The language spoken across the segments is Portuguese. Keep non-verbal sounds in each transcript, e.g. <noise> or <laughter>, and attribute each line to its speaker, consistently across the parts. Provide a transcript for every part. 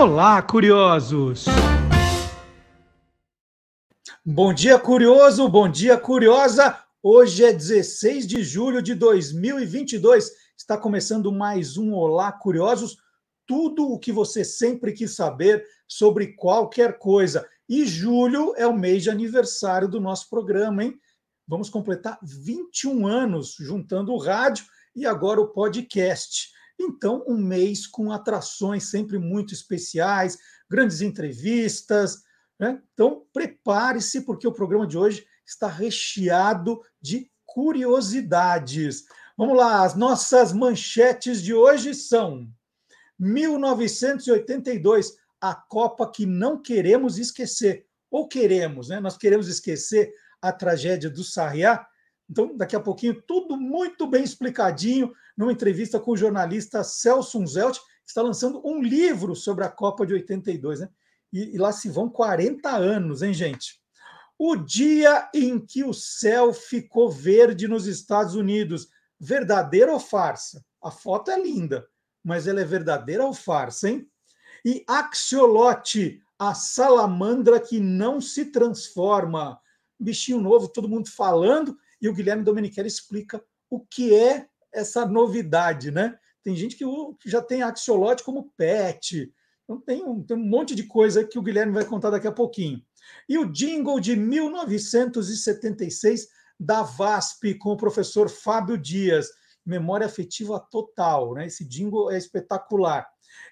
Speaker 1: Olá, curiosos!
Speaker 2: Bom dia, curioso! Bom dia, curiosa! Hoje é 16 de julho de 2022. Está começando mais um Olá, curiosos! Tudo o que você sempre quis saber sobre qualquer coisa. E julho é o mês de aniversário do nosso programa, hein? Vamos completar 21 anos juntando o rádio e agora o podcast. Então, um mês com atrações sempre muito especiais, grandes entrevistas. Né? Então, prepare-se, porque o programa de hoje está recheado de curiosidades. Vamos lá, as nossas manchetes de hoje são 1982, a Copa que não queremos esquecer. Ou queremos, né? Nós queremos esquecer a tragédia do Sarriá. Então, daqui a pouquinho, tudo muito bem explicadinho numa entrevista com o jornalista Celso Zelt, que está lançando um livro sobre a Copa de 82, né? E, e lá se vão 40 anos, hein, gente? O dia em que o céu ficou verde nos Estados Unidos, verdadeira ou farsa? A foto é linda, mas ela é verdadeira ou farsa, hein? E Axiolote, a salamandra que não se transforma. Bichinho novo, todo mundo falando, e o Guilherme Domenichelli explica o que é essa novidade, né? Tem gente que já tem axiolote como pet. Então tem um, tem um monte de coisa que o Guilherme vai contar daqui a pouquinho. E o jingle de 1976 da VASP com o professor Fábio Dias, memória afetiva total, né? Esse jingle é espetacular.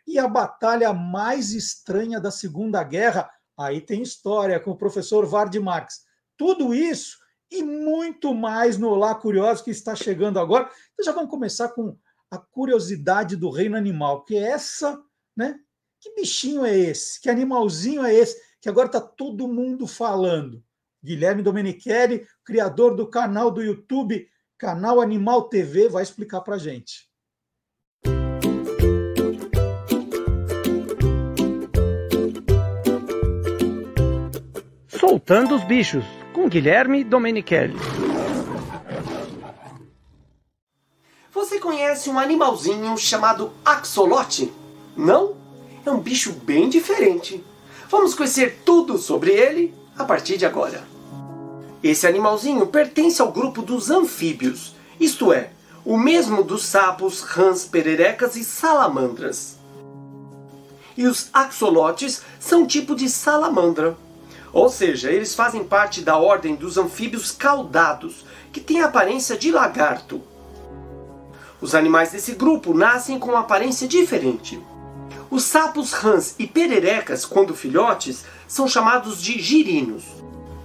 Speaker 2: E a batalha mais estranha da Segunda Guerra, aí tem história com o professor Vard Marx. Tudo isso e muito mais no Olá Curioso que está chegando agora. Então já vamos começar com a curiosidade do reino animal, que é essa, né? Que bichinho é esse? Que animalzinho é esse? Que agora está todo mundo falando. Guilherme Domenichelli, criador do canal do YouTube, canal Animal TV, vai explicar para gente.
Speaker 1: Soltando os bichos com Guilherme Domenichelli.
Speaker 3: Você conhece um animalzinho chamado axolote? Não? É um bicho bem diferente. Vamos conhecer tudo sobre ele a partir de agora. Esse animalzinho pertence ao grupo dos anfíbios, isto é, o mesmo dos sapos, rãs, pererecas e salamandras. E os axolotes são um tipo de salamandra. Ou seja, eles fazem parte da ordem dos anfíbios caudados, que tem a aparência de lagarto. Os animais desse grupo nascem com uma aparência diferente. Os sapos rãs e pererecas, quando filhotes, são chamados de girinos.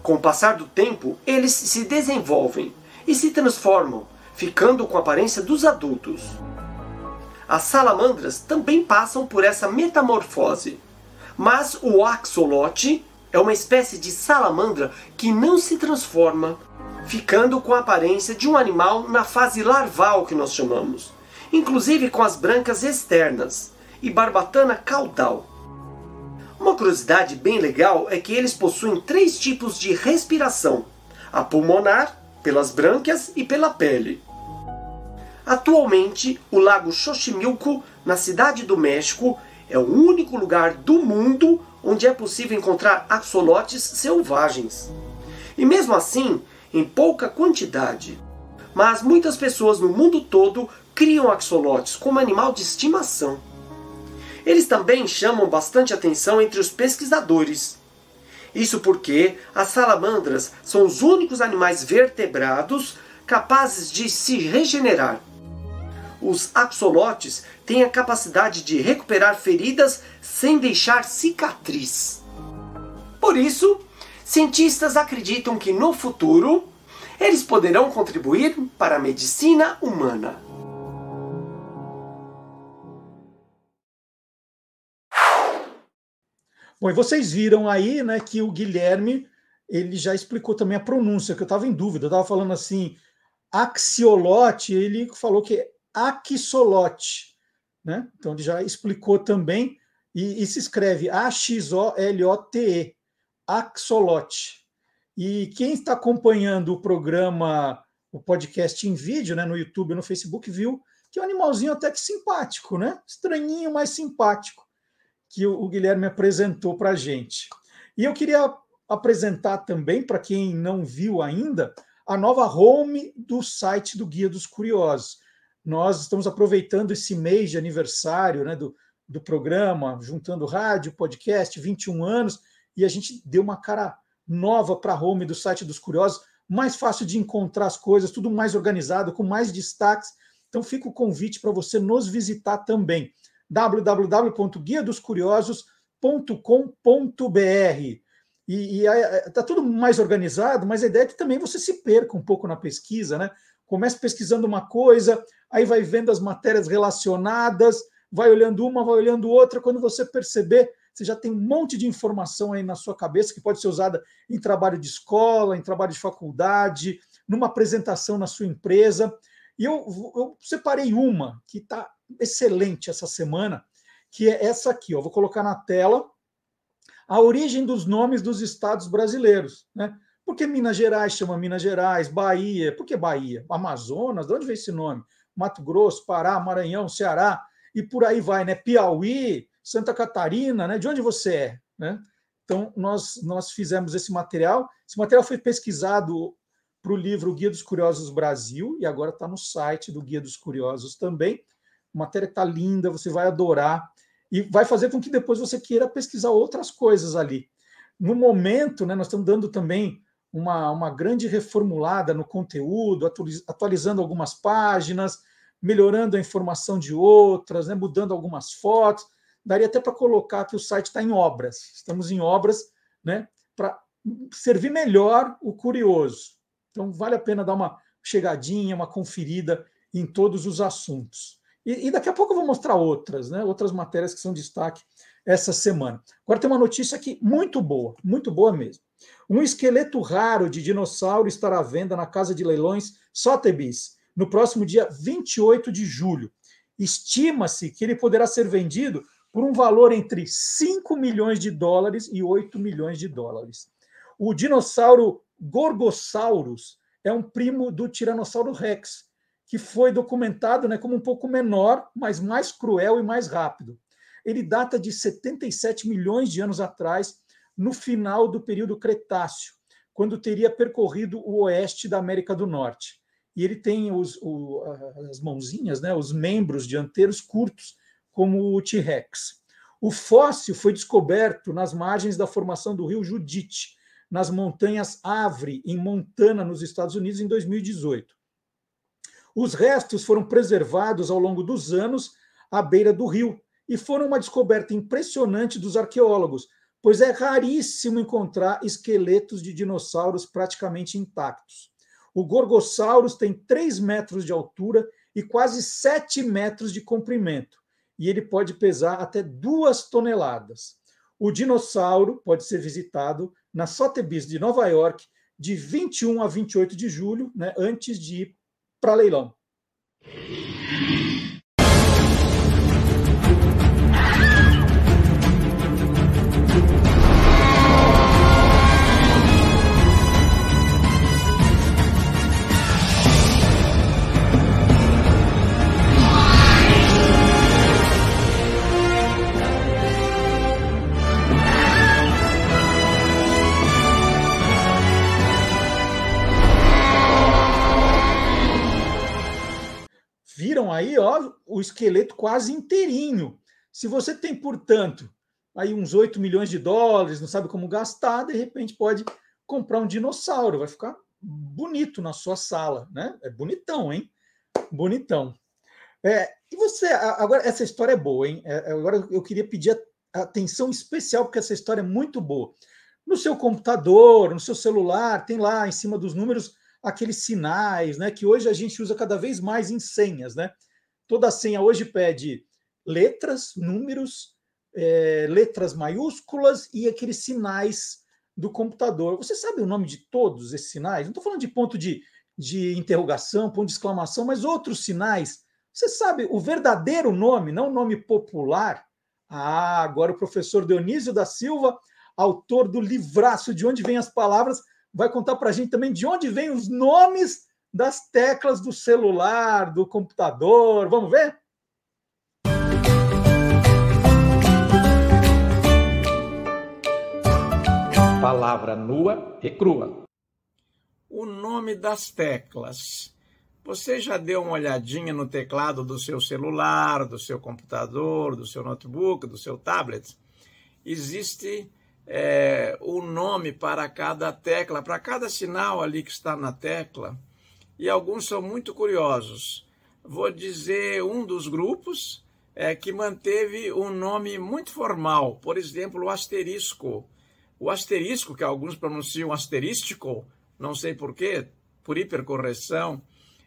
Speaker 3: Com o passar do tempo, eles se desenvolvem e se transformam, ficando com a aparência dos adultos. As salamandras também passam por essa metamorfose, mas o axolote é uma espécie de salamandra que não se transforma, ficando com a aparência de um animal na fase larval que nós chamamos, inclusive com as brancas externas e barbatana caudal. Uma curiosidade bem legal é que eles possuem três tipos de respiração: a pulmonar, pelas brânquias e pela pele. Atualmente, o lago Xochimilco, na cidade do México, é o único lugar do mundo onde é possível encontrar axolotes selvagens. E mesmo assim, em pouca quantidade. Mas muitas pessoas no mundo todo criam axolotes como animal de estimação. Eles também chamam bastante atenção entre os pesquisadores. Isso porque as salamandras são os únicos animais vertebrados capazes de se regenerar. Os axolotes têm a capacidade de recuperar feridas sem deixar cicatriz. Por isso, cientistas acreditam que no futuro eles poderão contribuir para a medicina humana.
Speaker 2: Bom, e vocês viram aí, né, que o Guilherme ele já explicou também a pronúncia, que eu estava em dúvida. Eu estava falando assim, axiolote, ele falou que é axolote, né? Então ele já explicou também e, e se escreve A-X-O-L-O-T-E, axolote. E quem está acompanhando o programa, o podcast em vídeo, né, no YouTube, no Facebook, viu que é um animalzinho até que simpático, né? Estranhinho, mas simpático. que o Guilherme apresentou para a gente. E eu queria apresentar também, para quem não viu ainda, a nova home do site do Guia dos Curiosos. Nós estamos aproveitando esse mês de aniversário né, do, do programa, juntando rádio, podcast, 21 anos, e a gente deu uma cara nova para a home do site dos Curiosos, mais fácil de encontrar as coisas, tudo mais organizado, com mais destaques. Então fica o convite para você nos visitar também. www.guiadoscuriosos.com.br e está tudo mais organizado, mas a ideia é que também você se perca um pouco na pesquisa, né? Comece pesquisando uma coisa, aí vai vendo as matérias relacionadas, vai olhando uma, vai olhando outra. Quando você perceber, você já tem um monte de informação aí na sua cabeça que pode ser usada em trabalho de escola, em trabalho de faculdade, numa apresentação na sua empresa. E eu, eu separei uma que está excelente essa semana, que é essa aqui. Ó. Vou colocar na tela a origem dos nomes dos estados brasileiros. Né? Por que Minas Gerais chama Minas Gerais, Bahia? Por que Bahia? Amazonas? De onde vem esse nome? Mato Grosso, Pará, Maranhão, Ceará, e por aí vai, né? Piauí, Santa Catarina, né? De onde você é? Né? Então, nós, nós fizemos esse material. Esse material foi pesquisado para o livro Guia dos Curiosos Brasil, e agora está no site do Guia dos Curiosos também. A matéria está linda, você vai adorar e vai fazer com que depois você queira pesquisar outras coisas ali. No momento, né, nós estamos dando também uma, uma grande reformulada no conteúdo, atualizando algumas páginas, melhorando a informação de outras, né, mudando algumas fotos. Daria até para colocar que o site está em obras. Estamos em obras né, para servir melhor o curioso. Então, vale a pena dar uma chegadinha, uma conferida em todos os assuntos. E, e, daqui a pouco eu vou mostrar outras, né? Outras matérias que são destaque essa semana. Agora tem uma notícia aqui muito boa, muito boa mesmo. Um esqueleto raro de dinossauro estará à venda na casa de leilões Sotheby's no próximo dia 28 de julho. Estima-se que ele poderá ser vendido por um valor entre 5 milhões de dólares e 8 milhões de dólares. O dinossauro Gorgosaurus é um primo do Tiranossauro Rex, que foi documentado né, como um pouco menor, mas mais cruel e mais rápido. Ele data de 77 milhões de anos atrás, no final do período Cretáceo, quando teria percorrido o oeste da América do Norte. E ele tem os, o, as mãozinhas, né, os membros dianteiros curtos, como o T-Rex. O fóssil foi descoberto nas margens da formação do rio Judite, nas montanhas Avre, em Montana, nos Estados Unidos, em 2018. Os restos foram preservados ao longo dos anos à beira do rio e foram uma descoberta impressionante dos arqueólogos, pois é raríssimo encontrar esqueletos de dinossauros praticamente intactos. O Gorgosaurus tem 3 metros de altura e quase 7 metros de comprimento, e ele pode pesar até 2 toneladas. O dinossauro pode ser visitado na Sotheby's de Nova York de 21 a 28 de julho, né, antes de ir para leilão. Aí, ó, o esqueleto quase inteirinho. Se você tem, portanto, aí uns 8 milhões de dólares, não sabe como gastar, de repente pode comprar um dinossauro, vai ficar bonito na sua sala, né? É bonitão, hein? Bonitão. É, e você, agora, essa história é boa, hein? É, agora eu queria pedir atenção especial, porque essa história é muito boa. No seu computador, no seu celular, tem lá em cima dos números aqueles sinais, né? Que hoje a gente usa cada vez mais em senhas, né? Toda senha hoje pede letras, números, é, letras maiúsculas e aqueles sinais do computador. Você sabe o nome de todos esses sinais? Não estou falando de ponto de, de interrogação, ponto de exclamação, mas outros sinais. Você sabe o verdadeiro nome, não o nome popular? Ah, agora o professor Dionísio da Silva, autor do livraço De Onde Vêm as Palavras, vai contar para a gente também de onde vêm os nomes das teclas do celular, do computador. Vamos ver?
Speaker 4: Palavra nua e crua.
Speaker 5: O nome das teclas. Você já deu uma olhadinha no teclado do seu celular, do seu computador, do seu notebook, do seu tablet? Existe é, o nome para cada tecla, para cada sinal ali que está na tecla e alguns são muito curiosos. Vou dizer um dos grupos é, que manteve um nome muito formal, por exemplo, o asterisco. O asterisco, que alguns pronunciam asterístico, não sei porquê, por hipercorreção,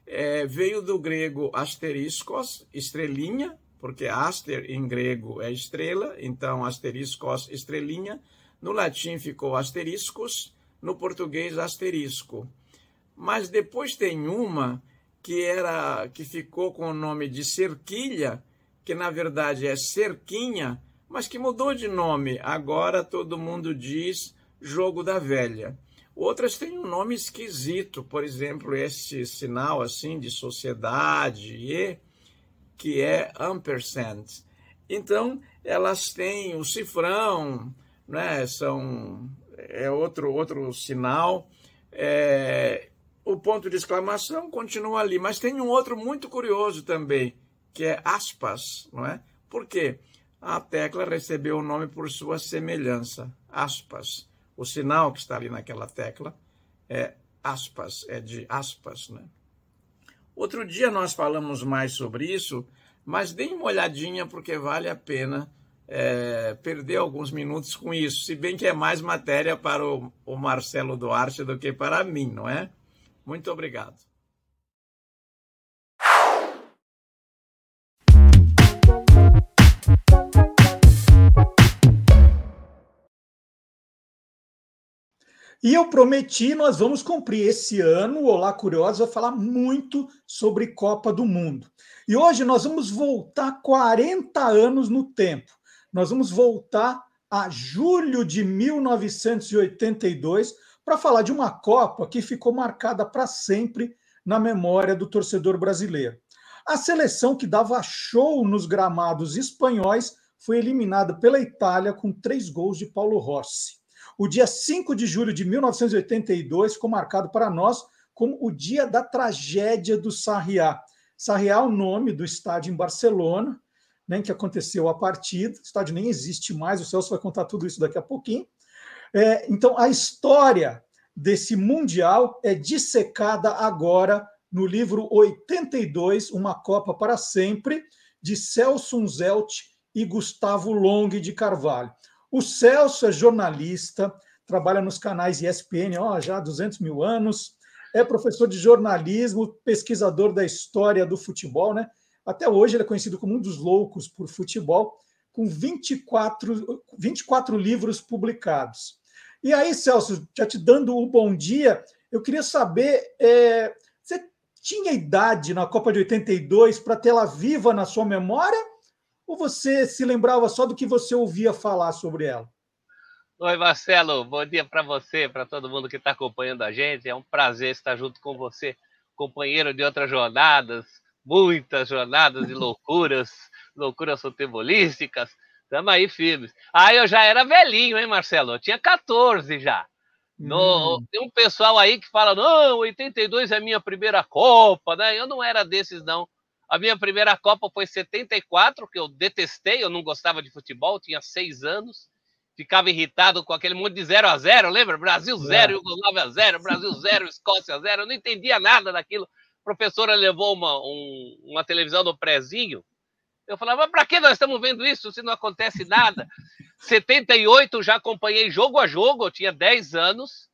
Speaker 5: é, veio do grego asteriscos, estrelinha, porque aster em grego é estrela, então asteriscos, estrelinha. No latim ficou asteriscos, no português asterisco. Mas depois tem uma que era que ficou com o nome de cerquilha, que na verdade é cerquinha, mas que mudou de nome. Agora todo mundo diz jogo da velha. Outras têm um nome esquisito, por exemplo, esse sinal assim de sociedade e que é ampersand. Então, elas têm o cifrão, né? São é outro outro sinal. É, o ponto de exclamação continua ali, mas tem um outro muito curioso também, que é aspas, não é? Por quê? A tecla recebeu o nome por sua semelhança, aspas. O sinal que está ali naquela tecla é aspas, é de aspas, né? Outro dia nós falamos mais sobre isso, mas deem uma olhadinha porque vale a pena é, perder alguns minutos com isso, se bem que é mais matéria para o, o Marcelo Duarte do que para mim, não é? Muito obrigado.
Speaker 2: E eu prometi, nós vamos cumprir esse ano. Olá Curioso vai falar muito sobre Copa do Mundo. E hoje nós vamos voltar 40 anos no tempo. Nós vamos voltar a julho de 1982 para falar de uma Copa que ficou marcada para sempre na memória do torcedor brasileiro. A seleção que dava show nos gramados espanhóis foi eliminada pela Itália com três gols de Paulo Rossi. O dia 5 de julho de 1982 ficou marcado para nós como o dia da tragédia do Sarriá. Sarriá é o nome do estádio em Barcelona, né, em que aconteceu a partida. O estádio nem existe mais, o Celso vai contar tudo isso daqui a pouquinho. É, então, a história desse Mundial é dissecada agora no livro 82, Uma Copa para Sempre, de Celso Unzelt e Gustavo Long de Carvalho. O Celso é jornalista, trabalha nos canais ESPN ó, já há 200 mil anos, é professor de jornalismo, pesquisador da história do futebol, né? Até hoje ele é conhecido como um dos loucos por futebol, com 24, 24 livros publicados. E aí, Celso, já te dando o bom dia, eu queria saber: é, você tinha idade na Copa de 82 para tê-la viva na sua memória? Ou você se lembrava só do que você ouvia falar sobre ela?
Speaker 6: Oi, Marcelo, bom dia para você, para todo mundo que está acompanhando a gente. É um prazer estar junto com você, companheiro de outras jornadas, muitas jornadas de loucuras, <laughs> loucuras futebolísticas. Estamos aí firmes. Ah, eu já era velhinho, hein, Marcelo? Eu tinha 14 já. No, hum. Tem um pessoal aí que fala, não, 82 é a minha primeira Copa, né? Eu não era desses, não. A minha primeira Copa foi 74, que eu detestei, eu não gostava de futebol, tinha seis anos. Ficava irritado com aquele monte de 0 a 0 lembra? Brasil 0, é. Yugoslávia 0, Brasil 0, Escócia 0. Eu não entendia nada daquilo. A professora levou uma, um, uma televisão no prezinho eu falava, mas para que nós estamos vendo isso se não acontece nada? <laughs> 78 já acompanhei jogo a jogo, eu tinha 10 anos,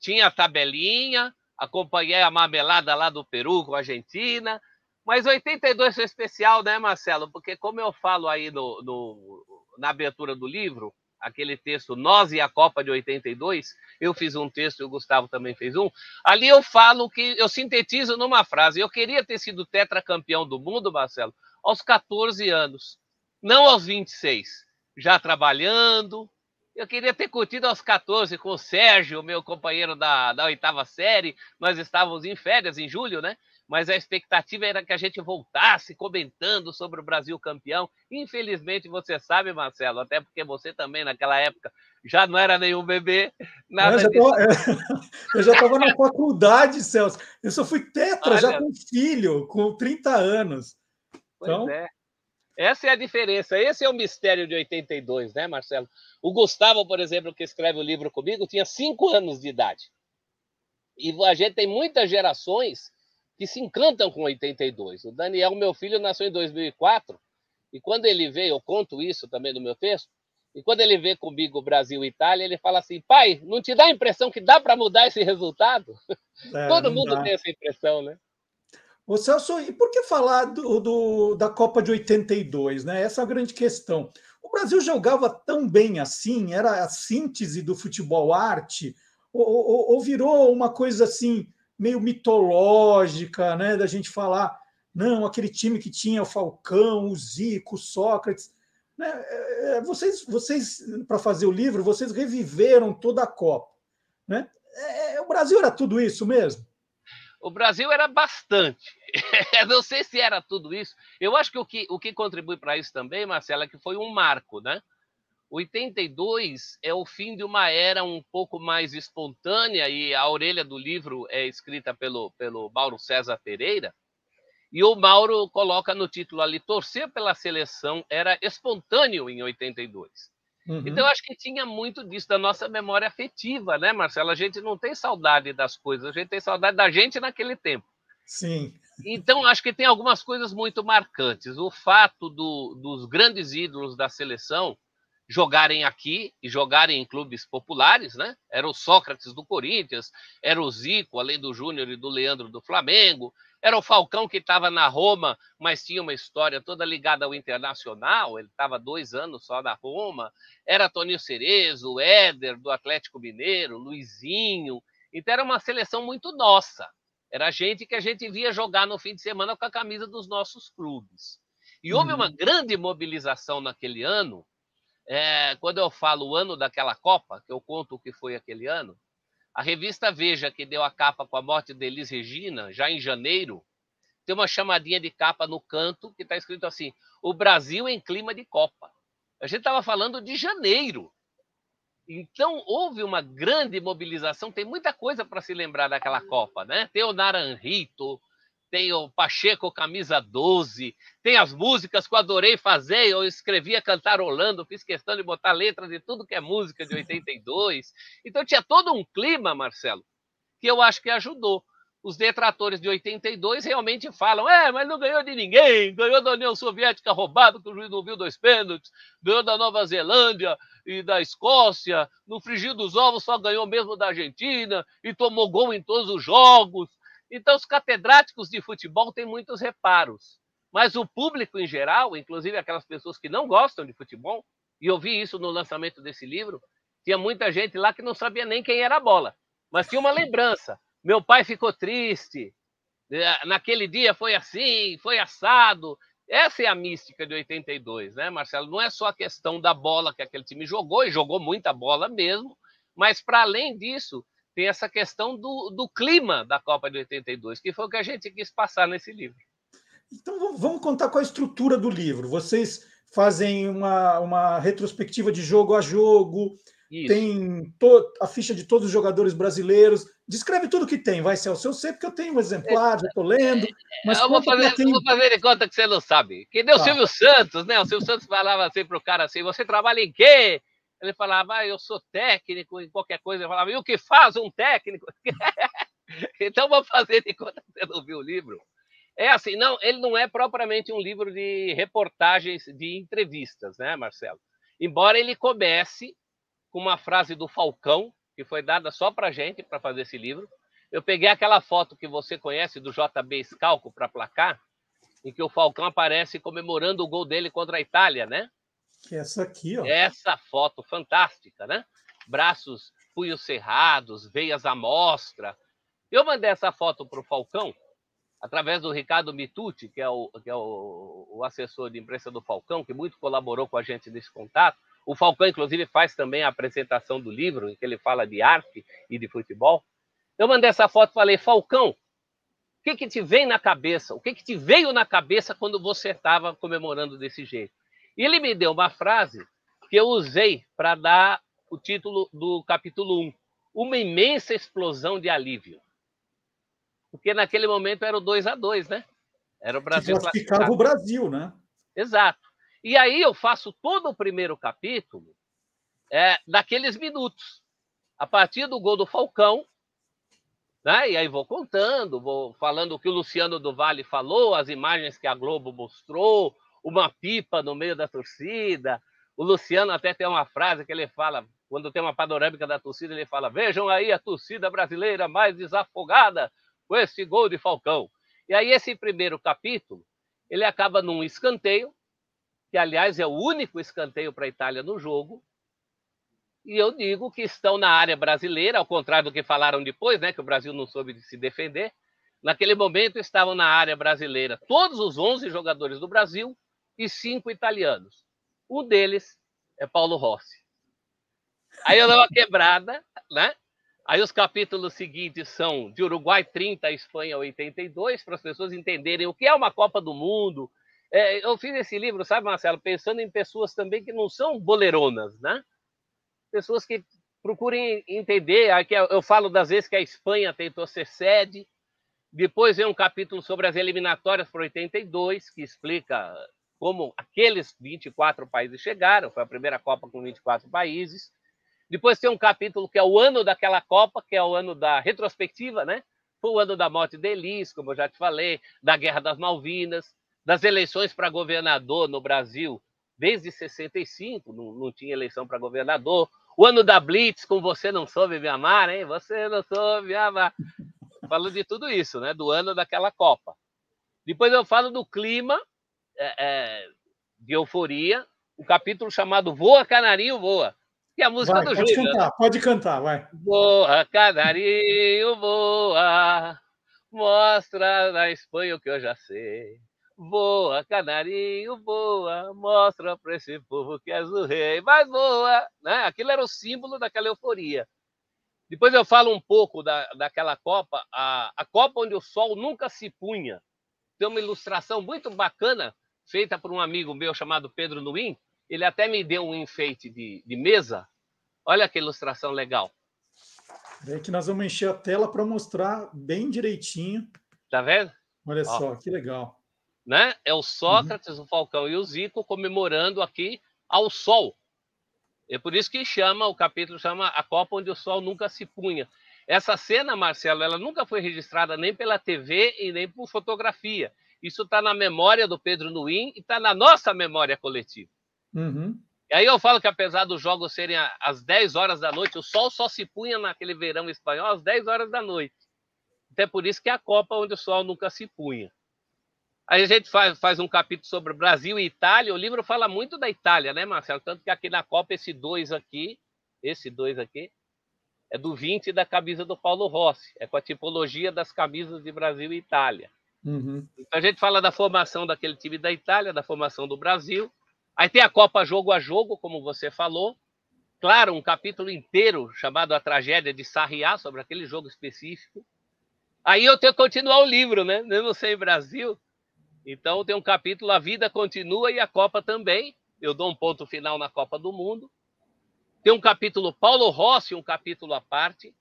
Speaker 6: tinha a tabelinha, acompanhei a marmelada lá do Peru com a Argentina, mas 82 foi especial, né, Marcelo? Porque como eu falo aí no, no, na abertura do livro, aquele texto Nós e a Copa de 82, eu fiz um texto e o Gustavo também fez um. Ali eu falo que eu sintetizo numa frase. Eu queria ter sido tetracampeão do mundo, Marcelo, aos 14 anos, não aos 26, já trabalhando. Eu queria ter curtido aos 14 com o Sérgio, meu companheiro da, da oitava série. Nós estávamos em férias em julho, né? mas a expectativa era que a gente voltasse comentando sobre o Brasil campeão. Infelizmente, você sabe, Marcelo, até porque você também naquela época já não era nenhum bebê.
Speaker 2: Nada eu já estava <laughs> na faculdade, Celso. Eu só fui tetra, Olha, já com filho, com 30 anos.
Speaker 6: Pois então... é. Essa é a diferença. Esse é o mistério de 82, né, Marcelo? O Gustavo, por exemplo, que escreve o livro comigo, tinha cinco anos de idade. E a gente tem muitas gerações que se encantam com 82. O Daniel, meu filho, nasceu em 2004, e quando ele veio, eu conto isso também no meu texto, e quando ele vê comigo Brasil e Itália, ele fala assim: pai, não te dá a impressão que dá para mudar esse resultado? É, Todo mundo dá. tem essa impressão, né?
Speaker 2: Ô Celso, e por que falar do, do, da Copa de 82? Né? Essa é a grande questão. O Brasil jogava tão bem assim, era a síntese do futebol arte, ou, ou, ou virou uma coisa assim, meio mitológica, né? Da gente falar, não, aquele time que tinha o Falcão, o Zico, o Sócrates. Né? É, é, vocês, vocês para fazer o livro, vocês reviveram toda a Copa. Né? É, o Brasil era tudo isso mesmo?
Speaker 6: O Brasil era bastante. <laughs> não sei se era tudo isso. Eu acho que o que, o que contribui para isso também, Marcela, é que foi um marco, né? 82 é o fim de uma era um pouco mais espontânea, e a orelha do livro é escrita pelo, pelo Mauro César Pereira. E o Mauro coloca no título ali: torcer pela seleção era espontâneo em 82. Uhum. Então, eu acho que tinha muito disso, da nossa memória afetiva, né, Marcelo? A gente não tem saudade das coisas, a gente tem saudade da gente naquele tempo.
Speaker 2: Sim.
Speaker 6: Então, acho que tem algumas coisas muito marcantes. O fato do, dos grandes ídolos da seleção jogarem aqui e jogarem em clubes populares, né? Era o Sócrates do Corinthians, era o Zico, além do Júnior e do Leandro do Flamengo, era o Falcão que estava na Roma, mas tinha uma história toda ligada ao Internacional, ele estava dois anos só na Roma, era Toninho Cerezo, Éder do Atlético Mineiro, Luizinho, então era uma seleção muito nossa, era gente que a gente via jogar no fim de semana com a camisa dos nossos clubes. E houve uhum. uma grande mobilização naquele ano, é, quando eu falo o ano daquela Copa, que eu conto o que foi aquele ano, a revista Veja, que deu a capa com a morte de Elis Regina, já em janeiro, tem uma chamadinha de capa no canto que está escrito assim: O Brasil em clima de Copa. A gente estava falando de janeiro. Então, houve uma grande mobilização. Tem muita coisa para se lembrar daquela Copa, né? Tem o Naranjito, tem o Pacheco Camisa 12, tem as músicas que eu adorei fazer, eu escrevia cantarolando, fiz questão de botar letras de tudo que é música de 82. Então tinha todo um clima, Marcelo, que eu acho que ajudou. Os detratores de 82 realmente falam: é, mas não ganhou de ninguém, ganhou da União Soviética roubado, que o juiz não viu dois pênaltis, ganhou da Nova Zelândia e da Escócia, no frigir dos ovos só ganhou mesmo da Argentina e tomou gol em todos os jogos. Então, os catedráticos de futebol têm muitos reparos, mas o público em geral, inclusive aquelas pessoas que não gostam de futebol, e eu vi isso no lançamento desse livro, tinha muita gente lá que não sabia nem quem era a bola, mas tinha uma lembrança. Meu pai ficou triste, eh, naquele dia foi assim, foi assado. Essa é a mística de 82, né, Marcelo? Não é só a questão da bola que aquele time jogou, e jogou muita bola mesmo, mas para além disso, tem essa questão do, do clima da Copa de 82, que foi o que a gente quis passar nesse livro.
Speaker 2: Então vamos contar com a estrutura do livro. Vocês fazem uma, uma retrospectiva de jogo a jogo, Isso. tem to, a ficha de todos os jogadores brasileiros. Descreve tudo que tem, vai, Celso. Eu sei porque eu tenho um exemplar, já estou lendo. Mas
Speaker 6: eu vou fazer, quem... vou fazer de conta que você não sabe. Que deu tá. o Silvio Santos, né? O Silvio Santos falava assim para o cara assim: você trabalha em quê? Ele falava, ah, eu sou técnico em qualquer coisa. Eu falava, e o que faz um técnico? <laughs> então vou fazer que você não viu o livro. É assim, não, ele não é propriamente um livro de reportagens, de entrevistas, né, Marcelo? Embora ele comece com uma frase do Falcão, que foi dada só para gente para fazer esse livro. Eu peguei aquela foto que você conhece do JB Scalco para placar, em que o Falcão aparece comemorando o gol dele contra a Itália, né?
Speaker 2: Que é essa aqui, ó.
Speaker 6: Essa foto fantástica, né? Braços, punhos cerrados, veias à mostra. Eu mandei essa foto para o Falcão, através do Ricardo Mitucci, que é, o, que é o, o, assessor de imprensa do Falcão, que muito colaborou com a gente nesse contato. O Falcão, inclusive, faz também a apresentação do livro, em que ele fala de arte e de futebol. Eu mandei essa foto e falei, Falcão, O que, que te vem na cabeça? O que, que te veio na cabeça quando você estava comemorando desse jeito? E ele me deu uma frase que eu usei para dar o título do capítulo 1. Uma imensa explosão de alívio. Porque naquele momento era o 2 a 2 né? Era o Brasil
Speaker 2: que classificava o Brasil, né?
Speaker 6: Exato. E aí eu faço todo o primeiro capítulo é, daqueles minutos. A partir do gol do Falcão, né? E aí vou contando, vou falando o que o Luciano do Vale falou, as imagens que a Globo mostrou, uma pipa no meio da torcida. O Luciano até tem uma frase que ele fala, quando tem uma panorâmica da torcida, ele fala: Vejam aí a torcida brasileira mais desafogada com esse gol de Falcão. E aí, esse primeiro capítulo, ele acaba num escanteio, que aliás é o único escanteio para a Itália no jogo. E eu digo que estão na área brasileira, ao contrário do que falaram depois, né, que o Brasil não soube se defender. Naquele momento estavam na área brasileira todos os 11 jogadores do Brasil e cinco italianos. Um deles é Paulo Rossi. Aí eu dou uma quebrada, né? Aí os capítulos seguintes são de Uruguai 30 Espanha 82, para as pessoas entenderem o que é uma Copa do Mundo. É, eu fiz esse livro, sabe, Marcelo, pensando em pessoas também que não são boleronas, né? Pessoas que procurem entender. Aqui eu falo das vezes que a Espanha tentou ser sede. Depois vem um capítulo sobre as eliminatórias para 82, que explica como aqueles 24 países chegaram. Foi a primeira Copa com 24 países. Depois tem um capítulo que é o ano daquela Copa, que é o ano da retrospectiva, né? Foi o ano da morte de Elis, como eu já te falei, da Guerra das Malvinas, das eleições para governador no Brasil, desde 65, não, não tinha eleição para governador. O ano da Blitz, com Você Não Soube Me Amar, hein? Você Não Soube Me Amar. Falo de tudo isso, né? Do ano daquela Copa. Depois eu falo do clima é, é, de euforia, o um capítulo chamado Voa Canarinho Voa que é a música
Speaker 2: vai,
Speaker 6: do
Speaker 2: pode
Speaker 6: Júlio.
Speaker 2: Cantar, né? Pode cantar, vai.
Speaker 6: Voa, canarinho, voa, mostra na Espanha o que eu já sei. Voa, canarinho, voa, mostra para esse povo que és o rei. Mas voa, né? Aquilo era o símbolo daquela euforia. Depois eu falo um pouco da, daquela Copa, a, a Copa onde o sol nunca se punha. Tem uma ilustração muito bacana feita por um amigo meu chamado Pedro Nuim, ele até me deu um enfeite de, de mesa. Olha que ilustração legal.
Speaker 2: É que nós vamos encher a tela para mostrar bem direitinho.
Speaker 6: Tá vendo?
Speaker 2: Olha Ó. só, que legal.
Speaker 6: Né? É o Sócrates, uhum. o Falcão e o Zico comemorando aqui ao sol. É por isso que chama, o capítulo chama A Copa onde o Sol nunca se punha. Essa cena, Marcelo, ela nunca foi registrada nem pela TV e nem por fotografia. Isso está na memória do Pedro Nuim e está na nossa memória coletiva.
Speaker 2: Uhum.
Speaker 6: E aí eu falo que apesar dos jogos serem às 10 horas da noite, o sol só se punha naquele verão espanhol às 10 horas da noite. Até por isso que é a Copa onde o sol nunca se punha. Aí a gente faz, faz um capítulo sobre Brasil e Itália. O livro fala muito da Itália, né, Marcelo? Tanto que aqui na Copa, esse dois aqui, esse dois aqui, é do 20 da camisa do Paulo Rossi. É com a tipologia das camisas de Brasil e Itália.
Speaker 2: Uhum.
Speaker 6: Então a gente fala da formação daquele time da Itália, da formação do Brasil. Aí tem a Copa Jogo a Jogo, como você falou. Claro, um capítulo inteiro chamado A Tragédia de Sarriá, sobre aquele jogo específico. Aí eu tenho que continuar o livro, né? Mesmo sem Brasil. Então tem um capítulo A Vida Continua e a Copa também. Eu dou um ponto final na Copa do Mundo. Tem um capítulo Paulo Rossi, um capítulo à parte,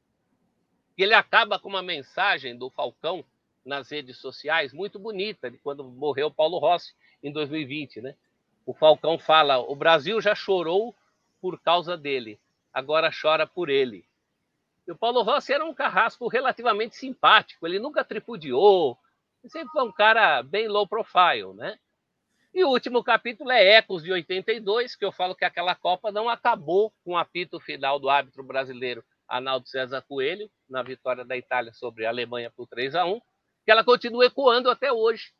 Speaker 6: ele acaba com uma mensagem do Falcão nas redes sociais, muito bonita, de quando morreu Paulo Rossi em 2020, né? O Falcão fala: o Brasil já chorou por causa dele, agora chora por ele. E o Paulo Rossi era um carrasco relativamente simpático, ele nunca tripudiou, sempre foi um cara bem low profile, né? E o último capítulo é Ecos de 82, que eu falo que aquela Copa não acabou com o apito final do árbitro brasileiro Arnaldo César Coelho, na vitória da Itália sobre a Alemanha por 3 a 1 que ela continua ecoando até hoje.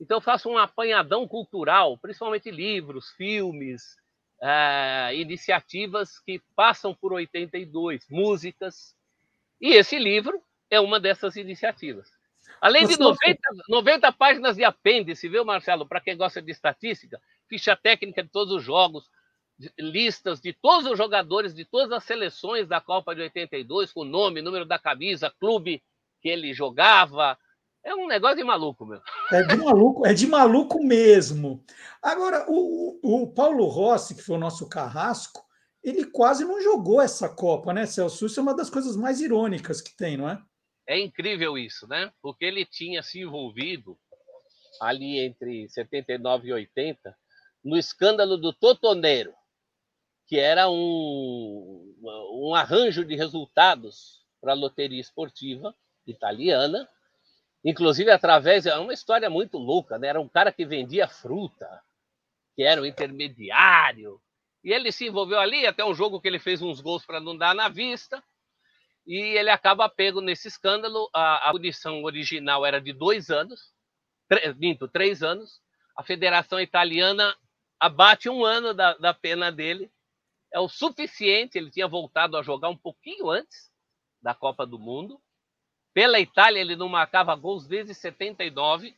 Speaker 6: Então, eu faço um apanhadão cultural, principalmente livros, filmes, é, iniciativas que passam por 82, músicas. E esse livro é uma dessas iniciativas. Além de 90, 90 páginas de apêndice, viu, Marcelo? Para quem gosta de estatística, ficha técnica de todos os jogos, listas de todos os jogadores de todas as seleções da Copa de 82, com nome, número da camisa, clube que ele jogava, É um negócio de maluco, meu.
Speaker 2: É de maluco, é de maluco mesmo. Agora, o, o Paulo Rossi, que foi o nosso carrasco, ele quase não jogou essa Copa, né, Celso? Isso é uma das coisas mais irônicas que tem, não é?
Speaker 6: É incrível isso, né? Porque ele tinha se envolvido ali entre 79 e 80 no escândalo do Totoneiro, que era um, um arranjo de resultados para a loteria esportiva italiana, inclusive através é uma história muito louca, né? Era um cara que vendia fruta, que era um intermediário, e ele se envolveu ali até um jogo que ele fez uns gols para não dar na vista, e ele acaba pego nesse escândalo. A, a punição original era de dois anos, minto, três anos. A Federação Italiana abate um ano da, da pena dele. É o suficiente, ele tinha voltado a jogar um pouquinho antes da Copa do Mundo. Pela Itália, ele não marcava gols desde 79.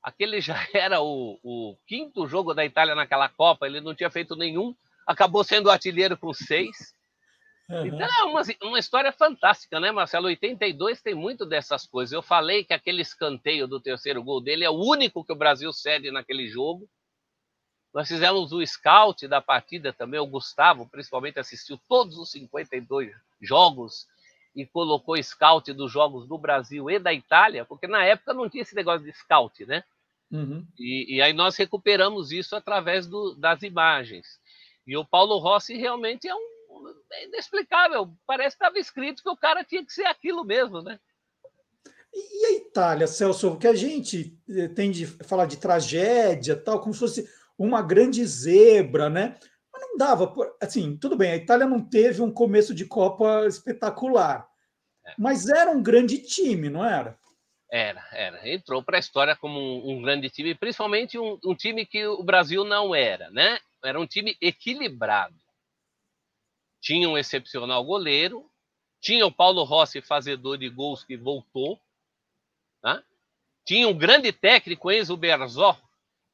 Speaker 6: Aquele já <laughs> era o, o quinto jogo da Itália naquela Copa, ele não tinha feito nenhum. Acabou sendo artilheiro com seis. Uhum. Então é uma, uma história fantástica, né, Marcelo? 82 tem muito dessas coisas. Eu falei que aquele escanteio do terceiro gol dele é o único que o Brasil cede naquele jogo. Nós fizemos o scout da partida também, o Gustavo, principalmente, assistiu todos os 52 jogos e colocou scout dos jogos do Brasil e da Itália, porque na época não tinha esse negócio de scout, né? Uhum. E, e, aí nós recuperamos isso através do, das imagens. E o Paulo Rossi realmente é um é inexplicável. Parece que estava escrito que o cara tinha que ser aquilo mesmo, né?
Speaker 2: E a Itália, Celso, que a gente eh, tem de falar de tragédia, tal, como se fosse uma grande zebra, né? Não dava, assim, tudo bem, a Itália não teve um começo de Copa espetacular, é. mas era um grande time, não era?
Speaker 6: Era, era. Entrou para a história como um, um, grande time, principalmente um, um time que o Brasil não era, né? Era um time equilibrado tinha um excepcional goleiro, tinha o Paulo Rossi, fazedor de gols, que voltou, né? tinha um grande técnico, Enzo Berzó,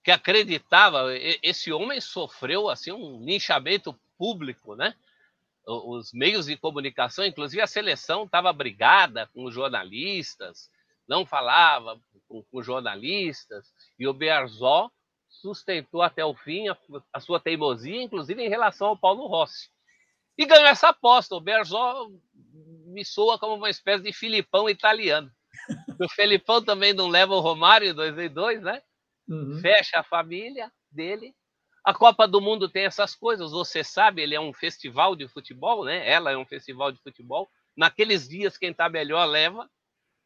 Speaker 6: que acreditava, esse homem sofreu assim um linchamento público, né? Os meios de comunicação, inclusive a seleção estava brigada com os jornalistas, não falava com, com jornalistas, e o Berzó sustentou até o fim a, a sua teimosia, inclusive em relação ao Paulo Rossi. E ganhou essa aposta. O Berzó me soa como uma espécie de Filipão italiano. <laughs> O Felipão também não leva o Romário em 2002, né? Uhum. Fecha a família dele. A Copa do Mundo tem essas coisas, você sabe, ele é um festival de futebol, né? Ela é um festival de futebol. Naqueles dias, quem está melhor leva.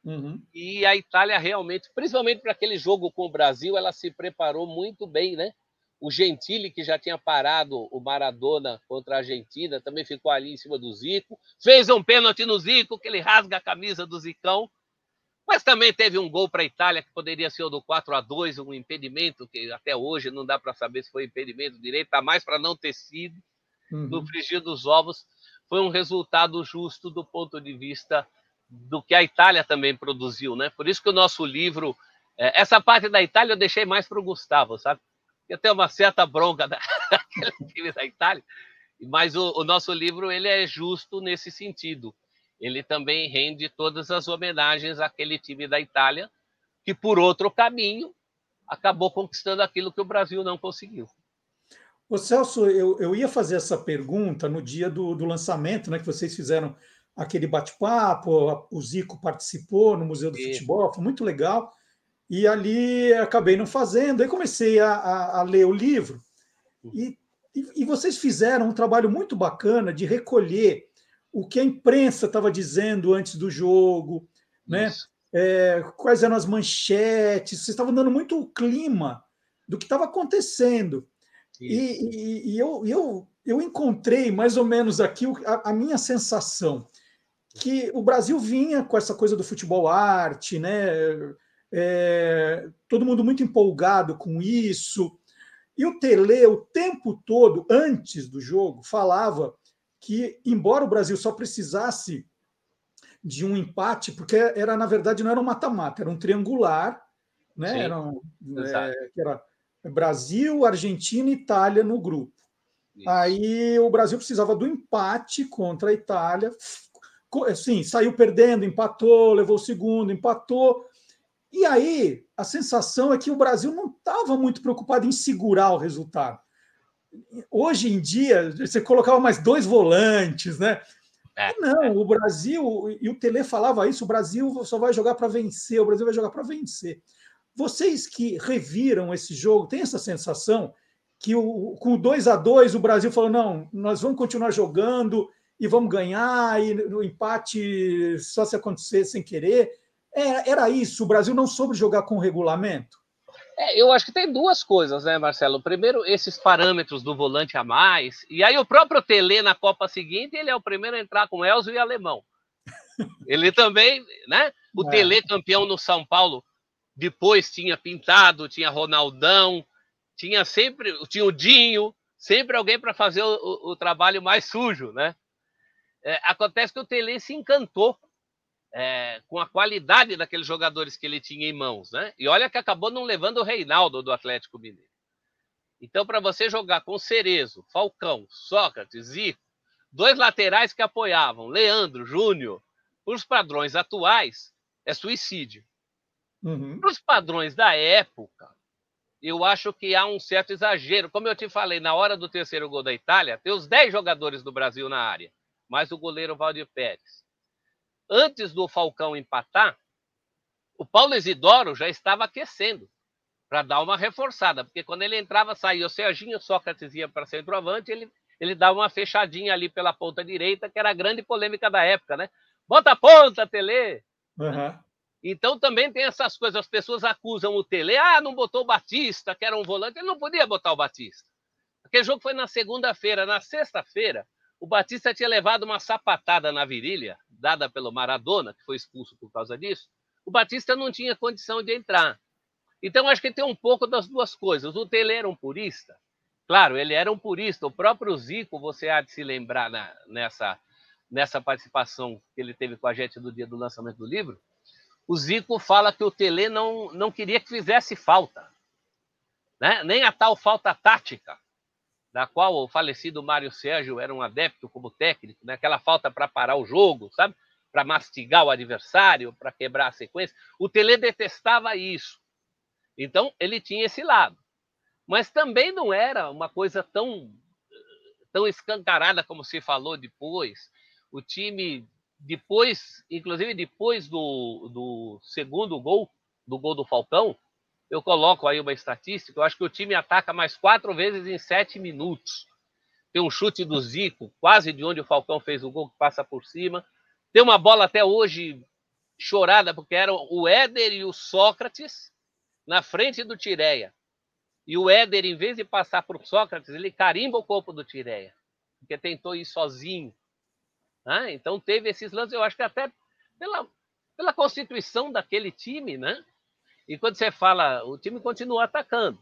Speaker 6: Uhum. E a Itália realmente, principalmente para aquele jogo com o Brasil, ela se preparou muito bem, né? O Gentili, que já tinha parado o Maradona contra a Argentina, também ficou ali em cima do Zico. Fez um pênalti no Zico, que ele rasga a camisa do Zicão. Mas também teve um gol para a Itália, que poderia ser o do 4 a 2 um impedimento, que até hoje não dá para saber se foi impedimento direito, está mais para não ter sido. Uhum. No frigir dos ovos, foi um resultado justo do ponto de vista do que a Itália também produziu, né? Por isso que o nosso livro, é, essa parte da Itália eu deixei mais para o Gustavo, sabe? eu tenho uma certa bronca <laughs> daquele time da Itália, mas o, o, nosso livro ele é justo nesse sentido. Ele também rende todas as homenagens àquele time da Itália, que por outro caminho acabou conquistando aquilo que o Brasil não conseguiu.
Speaker 2: Ô Celso, eu, eu ia fazer essa pergunta no dia do, do lançamento, né, que vocês fizeram aquele bate-papo, o Zico participou no Museu do Isso. Futebol, foi muito legal. E ali acabei não fazendo, aí comecei a, a, a ler o livro. E, e, e, vocês fizeram um trabalho muito bacana de recolher o que a imprensa estava dizendo antes do jogo, né? É, quais eram as manchetes, vocês estavam dando muito o clima do que estava acontecendo. E, e, eu, eu, eu encontrei mais ou menos aqui a, a minha sensação que o Brasil vinha com essa coisa do futebol arte, né? é, todo mundo muito empolgado com isso. E o Tele, o tempo todo, antes do jogo, falava que, embora o Brasil só precisasse de um empate, porque era, na verdade, não era um mata-mata, era um triangular, né? Era, um, é, era Brasil, Argentina e Itália no grupo. Isso. Aí o Brasil precisava do empate contra a Itália. Sim, saiu perdendo, empatou, levou o segundo, empatou E aí, a sensação é que o Brasil não estava muito preocupado em segurar o resultado. Hoje em dia, você colocava mais dois volantes, né? É, não, é. o Brasil, e o Tele falava isso, o Brasil só vai jogar para vencer, o Brasil vai jogar para vencer. Vocês que reviram esse jogo, têm essa sensação que o, com o 2 a 2 o Brasil falou: não, nós vamos continuar jogando e vamos ganhar, e no empate só se acontecer sem querer. É, era isso, o Brasil não soube jogar com o regulamento.
Speaker 6: É, eu acho que tem duas coisas, né, Marcelo? Primeiro, esses parâmetros do volante a mais, e aí o próprio Tele na Copa seguinte, ele é o primeiro a entrar com Elzo e Alemão. Ele também, né? O é. Tele campeão no São Paulo, depois tinha Pintado, tinha Ronaldão, tinha sempre, tinha o Dinho, sempre alguém para fazer o, o, o, trabalho mais sujo, né? É, acontece que o Tele se encantou é, com a qualidade daqueles jogadores que ele tinha em mãos, né? E olha que acabou não levando o Reinaldo do Atlético Mineiro. Então, para você jogar com Cerezo, Falcão, Sócrates, Zico, dois laterais que apoiavam, Leandro, Júnior, os padrões atuais, é suicídio. Uhum. Para os padrões da época, eu acho que há um certo exagero. Como eu te falei, na hora do terceiro gol da Itália, tem os 10 jogadores do Brasil na área, mais o goleiro Valdir Pérez antes do Falcão empatar, o Paulo Isidoro já estava aquecendo para dar uma reforçada, porque quando ele entrava, saía o Serginho, Sócrates ia para centroavante, ele, ele dava uma fechadinha ali pela ponta direita, que era a grande polêmica da época, né? Bota a ponta, Tele! Uhum. Então também tem essas coisas, as pessoas acusam o Tele, ah, não botou o Batista, que era um volante, ele não podia botar o Batista. Aquele jogo foi na segunda-feira, na sexta-feira, o Batista tinha levado uma sapatada na virilha, dada pelo Maradona, que foi expulso por causa disso. O Batista não tinha condição de entrar. Então, acho que tem um pouco das duas coisas. O Tele era um purista. Claro, ele era um purista. O próprio Zico, você há de se lembrar na, nessa, nessa participação que ele teve com a gente no dia do lançamento do livro. O Zico fala que o Tele não, não queria que fizesse falta. Né? Nem a tal falta tática da qual o falecido Mário Sérgio era um adepto como técnico, né? aquela falta para parar o jogo, sabe? Para mastigar o adversário, para quebrar a sequência. O Tele detestava isso. Então, ele tinha esse lado. Mas também não era uma coisa tão, tão escancarada como se falou depois. O time, depois, inclusive depois do, do segundo gol, do gol do Falcão, eu coloco aí uma estatística, eu acho que o time ataca mais quatro vezes em sete minutos. Tem um chute do Zico, quase de onde o Falcão fez o gol, que passa por cima. Tem uma bola até hoje chorada, porque eram o Éder e o Sócrates na frente do Tireia. E o Éder, em vez de passar por Sócrates, ele carimba o corpo do Tireia, porque tentou ir sozinho. Ah, então teve esses lances, eu acho que até pela, pela constituição daquele time, né? E quando você fala, o time continua atacando.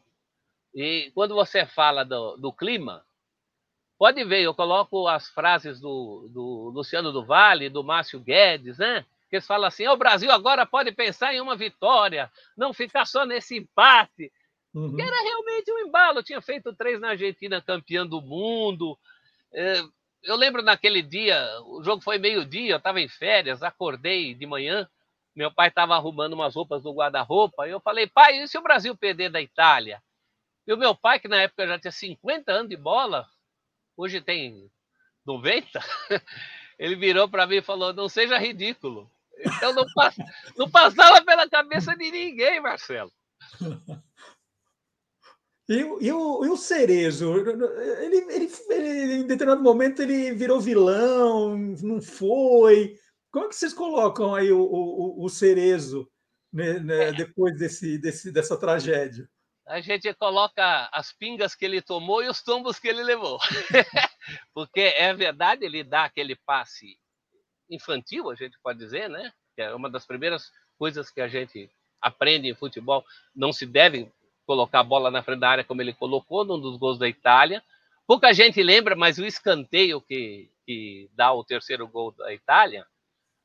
Speaker 6: E quando você fala do, do clima, pode ver, eu coloco as frases do, do Luciano do Vale, do Márcio Guedes, né? Que eles falam assim: o Brasil agora pode pensar em uma vitória, não ficar só nesse empate. Uhum. Que era realmente um embalo. Eu tinha feito três na Argentina, campeã do mundo. É, eu lembro naquele dia, o jogo foi meio-dia, eu estava em férias, acordei de manhã, meu pai estava arrumando umas roupas no guarda-roupa, e eu falei, pai, e se o Brasil perder da Itália? E o meu pai, que na época já tinha 50 anos de bola, hoje tem 90, <laughs> ele virou para mim e falou, não seja ridículo. Então não, passa, não passava pela cabeça de ninguém, Marcelo. <laughs>
Speaker 2: E, e, o, e o Cerezo, ele, ele, ele, em determinado momento ele virou vilão, não foi. Como que vocês colocam aí o, o, o Cerezo né, né, é. depois desse, desse, dessa tragédia?
Speaker 6: A gente coloca as pingas que ele tomou e os tombos que ele levou. <laughs> Porque é verdade, ele dá aquele passe infantil, a gente pode dizer, né? Que é uma das primeiras coisas que a gente aprende em futebol. Não se deve colocar a bola na frente da área como ele colocou num dos gols da Itália. Pouca gente lembra, mas o escanteio que, que dá o terceiro gol da Itália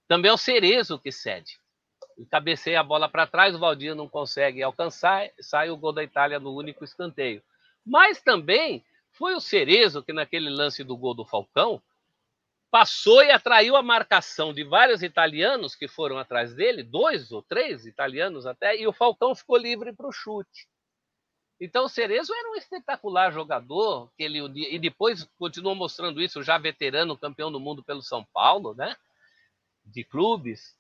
Speaker 6: também é o Cerezo que cede. E cabeceia a bola para trás, o Valdir não consegue alcançar, sai o gol da Itália no único escanteio. Mas também foi o Cerezo que, naquele lance do gol do Falcão, passou e atraiu a marcação de vários italianos que foram atrás dele, dois ou três italianos até, e o Falcão ficou livre para o chute. Então o Cerezo era um espetacular jogador, que ele e depois continuou mostrando isso, já veterano, campeão do mundo pelo São Paulo, né? De clubes.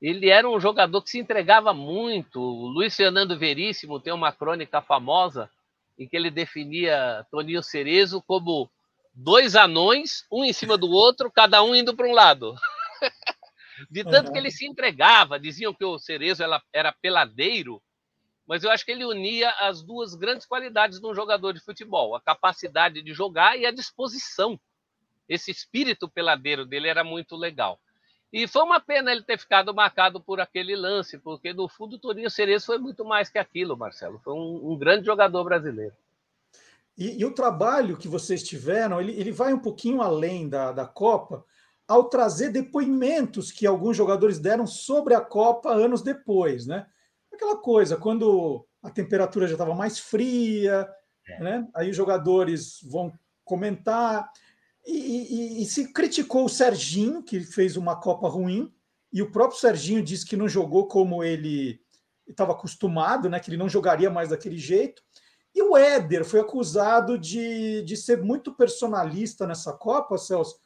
Speaker 6: Ele era um jogador que se entregava muito. O Luiz Fernando Veríssimo tem uma crônica famosa em que ele definia Toninho Cerezo como dois anões, um em cima do outro, cada um indo para um lado. <laughs> De tanto que ele se entregava, diziam que o Cerezo era peladeiro, mas eu acho que ele unia as duas grandes qualidades de um jogador de futebol: a capacidade de jogar e a disposição. Esse espírito peladeiro dele era muito legal. E foi uma pena ele ter ficado marcado por aquele lance, porque no fundo o Torinho Cerezo foi muito mais que aquilo, Marcelo. Foi um, um grande jogador brasileiro.
Speaker 2: E, e, o trabalho que vocês tiveram, ele, ele vai um pouquinho além da, da Copa, ao trazer depoimentos que alguns jogadores deram sobre a Copa anos depois, né? Aquela coisa, quando a temperatura já estava mais fria, é. né? Aí os jogadores vão comentar. E, e, e, se criticou o Serginho, que fez uma Copa ruim, e o próprio Serginho disse que não jogou como ele estava acostumado, né? Que ele não jogaria mais daquele jeito. E o Éder foi acusado de, de ser muito personalista nessa Copa, Celso,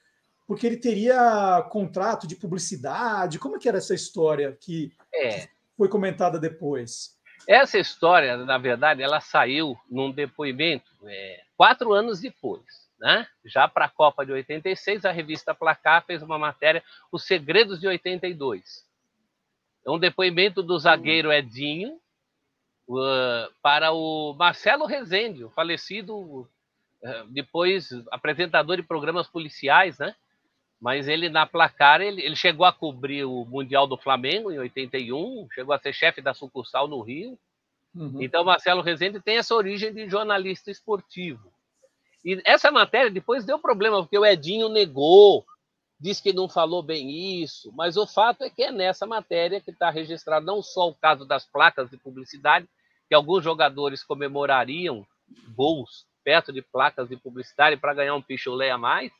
Speaker 2: porque ele teria contrato de publicidade. Como é que era essa história que é. foi comentada depois?
Speaker 6: Essa história, na verdade, ela saiu num depoimento é, quatro anos depois. Né? Já para a Copa de 86, a revista Placar fez uma matéria, Os Segredos de 82. É um depoimento do zagueiro Edinho, uh, para o Marcelo Rezende, o falecido, uh, depois apresentador de programas policiais, né? Mas ele, na placar, ele, ele chegou a cobrir o Mundial do Flamengo em 81, chegou a ser chefe da sucursal no Rio. Uhum. Então, Marcelo Rezende tem essa origem de jornalista esportivo. E essa matéria depois deu problema, porque o Edinho negou, disse que não falou bem isso, mas o fato é que é nessa matéria que está registrado não só o caso das placas de publicidade, que alguns jogadores comemorariam gols perto de placas de publicidade para ganhar um pichulé a mais.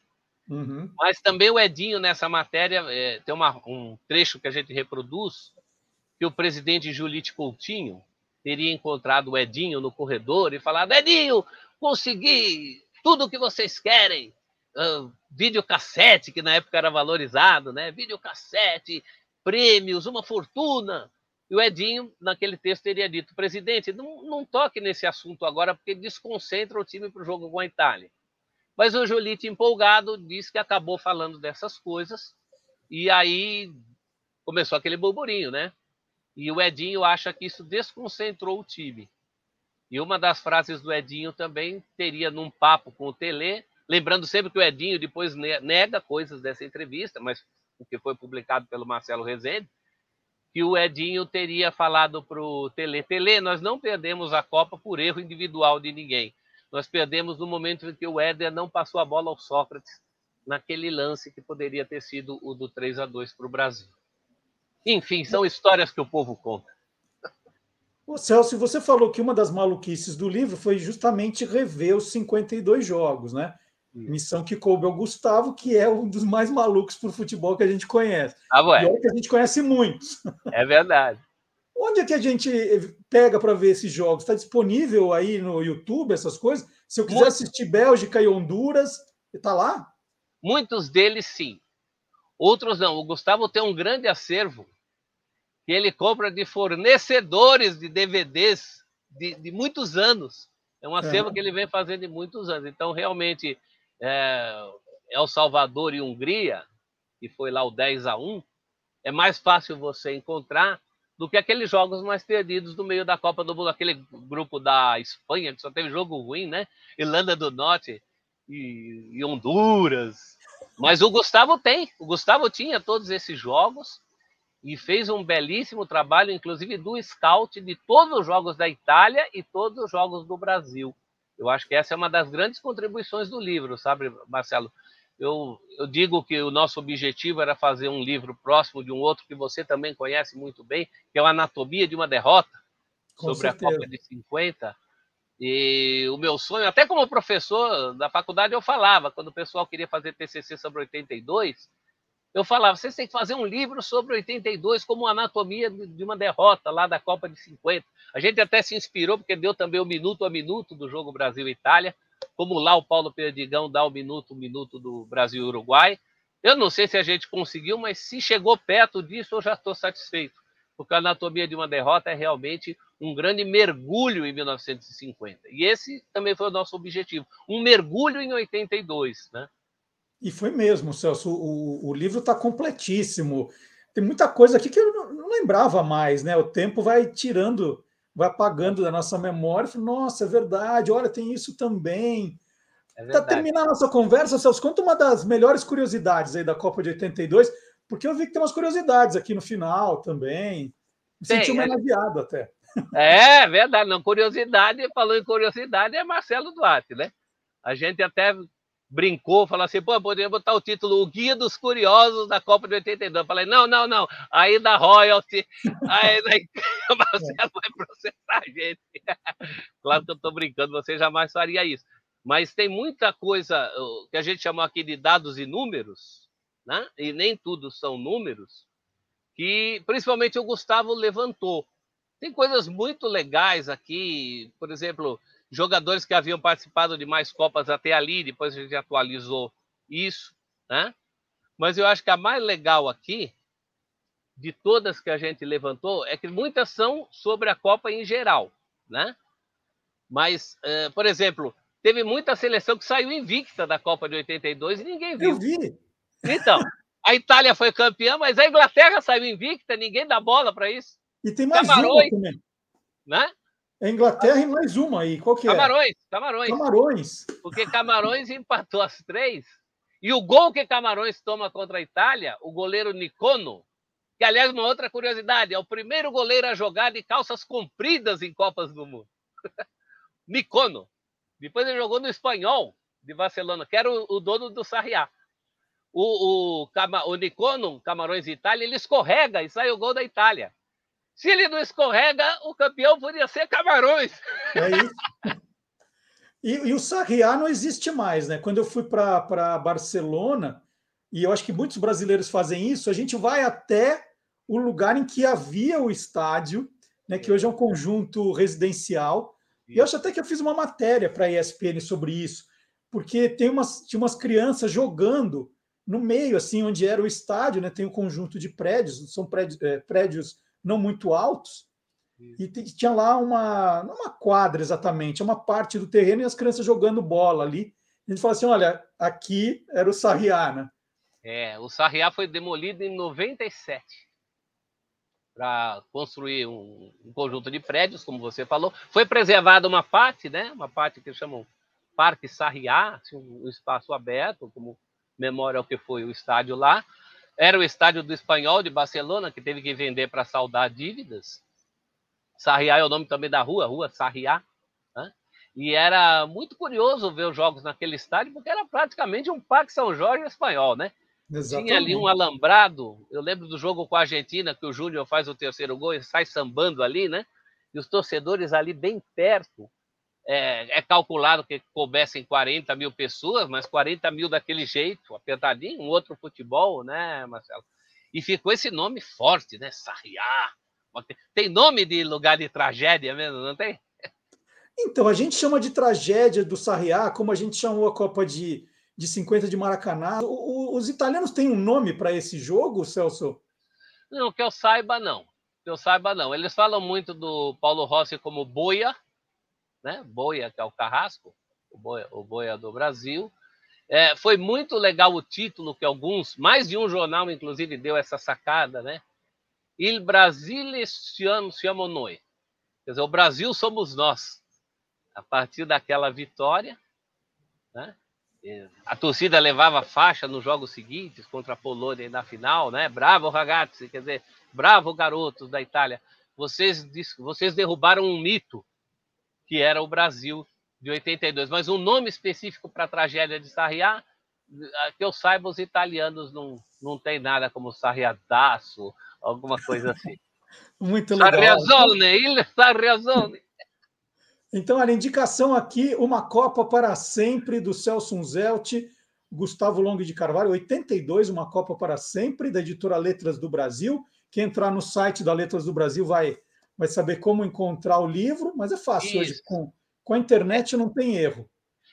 Speaker 6: Uhum. Mas também o Edinho, nessa matéria, é, tem uma, um trecho que a gente reproduz, que o presidente Julite Coutinho teria encontrado o Edinho no corredor e falado: Edinho, consegui tudo o que vocês querem. Uh, videocassete, que na época era valorizado, né? Videocassete, prêmios, uma fortuna. E o Edinho, naquele texto, teria dito: presidente, não, não toque nesse assunto agora, porque desconcentra o time para o jogo com a Itália. Mas o Jolite, empolgado, disse que acabou falando dessas coisas, e aí começou aquele burburinho, né? E o Edinho acha que isso desconcentrou o time. E uma das frases do Edinho também teria num papo com o Tele, lembrando sempre que o Edinho depois nega coisas dessa entrevista, mas o que foi publicado pelo Marcelo Rezende, que o Edinho teria falado para o Tele, Tele, nós não perdemos a Copa por erro individual de ninguém. Nós perdemos no momento em que o Éder não passou a bola ao Sócrates naquele lance que poderia ter sido o do 3 a 2 para o Brasil. Enfim, são histórias que o povo conta.
Speaker 2: Ô Celso, você falou que uma das maluquices do livro foi justamente rever os 52 jogos, né? Missão que coube ao Gustavo, que é um dos mais malucos por futebol que a gente conhece.
Speaker 6: Ah, ué.
Speaker 2: E que a gente conhece muitos.
Speaker 6: É verdade.
Speaker 2: Onde é que a gente pega para ver esses jogos? Está disponível aí no YouTube, essas coisas? Se eu quiser Muitos... assistir Bélgica e Honduras, está lá?
Speaker 6: Muitos deles sim. Outros não. O Gustavo tem um grande acervo que ele compra de fornecedores de DVDs de, de muitos anos. É um acervo é. que ele vem fazendo de muitos anos. Então, realmente, é, El Salvador e Hungria, que foi lá o 10 a 1, é mais fácil você encontrar do que aqueles jogos mais perdidos no meio da Copa do Mundo, aquele grupo da Espanha, que só teve jogo ruim, né? Irlanda do Norte e, e Honduras. Mas o Gustavo tem, o Gustavo tinha todos esses jogos e fez um belíssimo trabalho, inclusive do scout de todos os jogos da Itália e todos os jogos do Brasil. Eu acho que essa é uma das grandes contribuições do livro, sabe, Marcelo? Eu, eu digo que o nosso objetivo era fazer um livro próximo de um outro que você também conhece muito bem, que é o Anatomia de uma Derrota, Com sobre certeza. a Copa de 50. E o meu sonho, até como professor da faculdade, eu falava, quando o pessoal queria fazer TCC sobre 82, eu falava, vocês têm que fazer um livro sobre 82 como anatomia de uma derrota lá da Copa de 50. A gente até se inspirou, porque deu também o minuto a minuto do jogo Brasil-Itália, como lá o Paulo Perdigão dá o minuto a minuto do Brasil-Uruguai. Eu não sei se a gente conseguiu, mas se chegou perto disso, eu já estou satisfeito, porque a anatomia de uma derrota é realmente um grande mergulho em 1950. E esse também foi o nosso objetivo, um mergulho em 82, né?
Speaker 2: E foi mesmo, Celso. O, o livro está completíssimo. Tem muita coisa aqui que eu não, não, lembrava mais, né? O tempo vai tirando, vai apagando da nossa memória. Nossa, é verdade. Olha, tem isso também. É para terminar a nossa conversa, Celso, conta uma das melhores curiosidades aí da Copa de 82, porque eu vi que tem umas curiosidades aqui no final também. Me senti homenageado é... até.
Speaker 6: É verdade, não. Curiosidade, falou em curiosidade, é Marcelo Duarte, né? A gente até brincou, falou assim, pô, poderia botar o título O Guia dos Curiosos da Copa de 82. Eu falei, não, não, não, aí da royalty, <laughs> aí daí <laughs> o Marcelo vai processar a gente. <laughs> claro que eu estou brincando, você jamais faria isso. Mas tem muita coisa que a gente chamou aqui de dados e números, né? e nem tudo são números, que principalmente o Gustavo levantou. Tem coisas muito legais aqui, por exemplo, jogadores que haviam participado de mais Copas até ali, depois a gente atualizou isso, né? Mas eu acho que a mais legal aqui, de todas que a gente levantou, é que muitas são sobre a Copa em geral, né? Mas, uh, por exemplo, teve muita seleção que saiu invicta da Copa de 82 e ninguém viu.
Speaker 2: Eu vi.
Speaker 6: Então, a Itália foi campeã, mas a Inglaterra saiu invicta, ninguém dá bola para isso.
Speaker 2: E tem mais Camarões, uma também.
Speaker 6: Né?
Speaker 2: É Inglaterra e mais uma aí. Qual que
Speaker 6: é? Camarões, Camarões.
Speaker 2: Camarões.
Speaker 6: Porque Camarões empatou as três. E o gol que Camarões toma contra a Itália, o goleiro Nicono, que aliás, uma outra curiosidade, é o primeiro goleiro a jogar de calças compridas em Copas do Mundo. <laughs> Nicono. Depois ele jogou no Espanhol de Barcelona, que era o, o dono do Sarriá. O, o, o Nicono, Camarões e Itália, ele escorrega e sai o gol da Itália. Se ele não escorrega, o campeão poderia ser Camarões.
Speaker 2: É isso. E, e o Sarriá não existe mais, né? Quando eu fui para Barcelona, e eu acho que muitos brasileiros fazem isso, a gente vai até o lugar em que havia o estádio, né, que hoje é um conjunto residencial. E eu acho até que eu fiz uma matéria para a ESPN sobre isso, porque tem umas, tinha umas crianças jogando no meio, assim, onde era o estádio, né? Tem um conjunto de prédios, são prédios, é, prédios não muito altos, e tinha lá uma, não uma quadra exatamente, é uma parte do terreno e as crianças jogando bola ali. A gente fala assim: olha, aqui era o Sarriá, né?
Speaker 6: É, o Sarriá foi demolido em 97 para construir um, um, conjunto de prédios, como você falou. Foi preservada uma parte, né? Uma parte que chamam Parque Sarriá, assim, um espaço aberto, como memória ao que foi o estádio lá. Era o estádio do Espanhol de Barcelona, que teve que vender para saldar dívidas. Sarriá é o nome também da rua, Rua Sarriá. Né? E era muito curioso ver os jogos naquele estádio, porque era praticamente um Parque São Jorge espanhol, né? Exatamente. Tinha ali um alambrado. Eu lembro do jogo com a Argentina, que o Júnior faz o terceiro gol e sai sambando ali, né? E os torcedores ali bem perto é, é, calculado que coubessem 40 mil pessoas, mas 40 mil daquele jeito, apertadinho, um outro futebol, né, Marcelo? E ficou esse nome forte, né? Sarriá. Tem nome de lugar de tragédia mesmo, não tem?
Speaker 2: Então, a gente chama de tragédia do Sarriá, como a gente chamou a Copa de, de 50 de Maracanã. O, os italianos têm um nome para esse jogo, Celso?
Speaker 6: Não, que eu saiba, não. Que eu saiba, não. Eles falam muito do Paulo Rossi como boia, né? Boia, que é o Carrasco, o Boia, o Boia do Brasil. É, foi muito legal o título que alguns, mais de um jornal, inclusive, deu essa sacada, né? Il Brasile siamo noi. Quer dizer, o Brasil somos nós. A partir daquela vitória, né? A torcida levava faixa nos jogos seguintes contra a Polônia na final, né? Bravo ragazzi, quer dizer, bravo garotos da Itália. Vocês, vocês derrubaram um mito que era o Brasil de 82. Mas um nome específico para a tragédia de Sarriá, que eu saiba, os italianos não, não tem nada como Sarriadaço, alguma coisa assim. <laughs>
Speaker 2: Muito legal.
Speaker 6: Sarriazone, il Sarriazone.
Speaker 2: Então, a indicação aqui, Uma Copa para Sempre, do Celso Unzelt, Gustavo Longo de Carvalho, 82, Uma Copa para Sempre, da editora Letras do Brasil. Quem entrar no site da Letras do Brasil vai, vai saber como encontrar o livro, mas é fácil Isso. hoje. Com, com a internet não tem erro.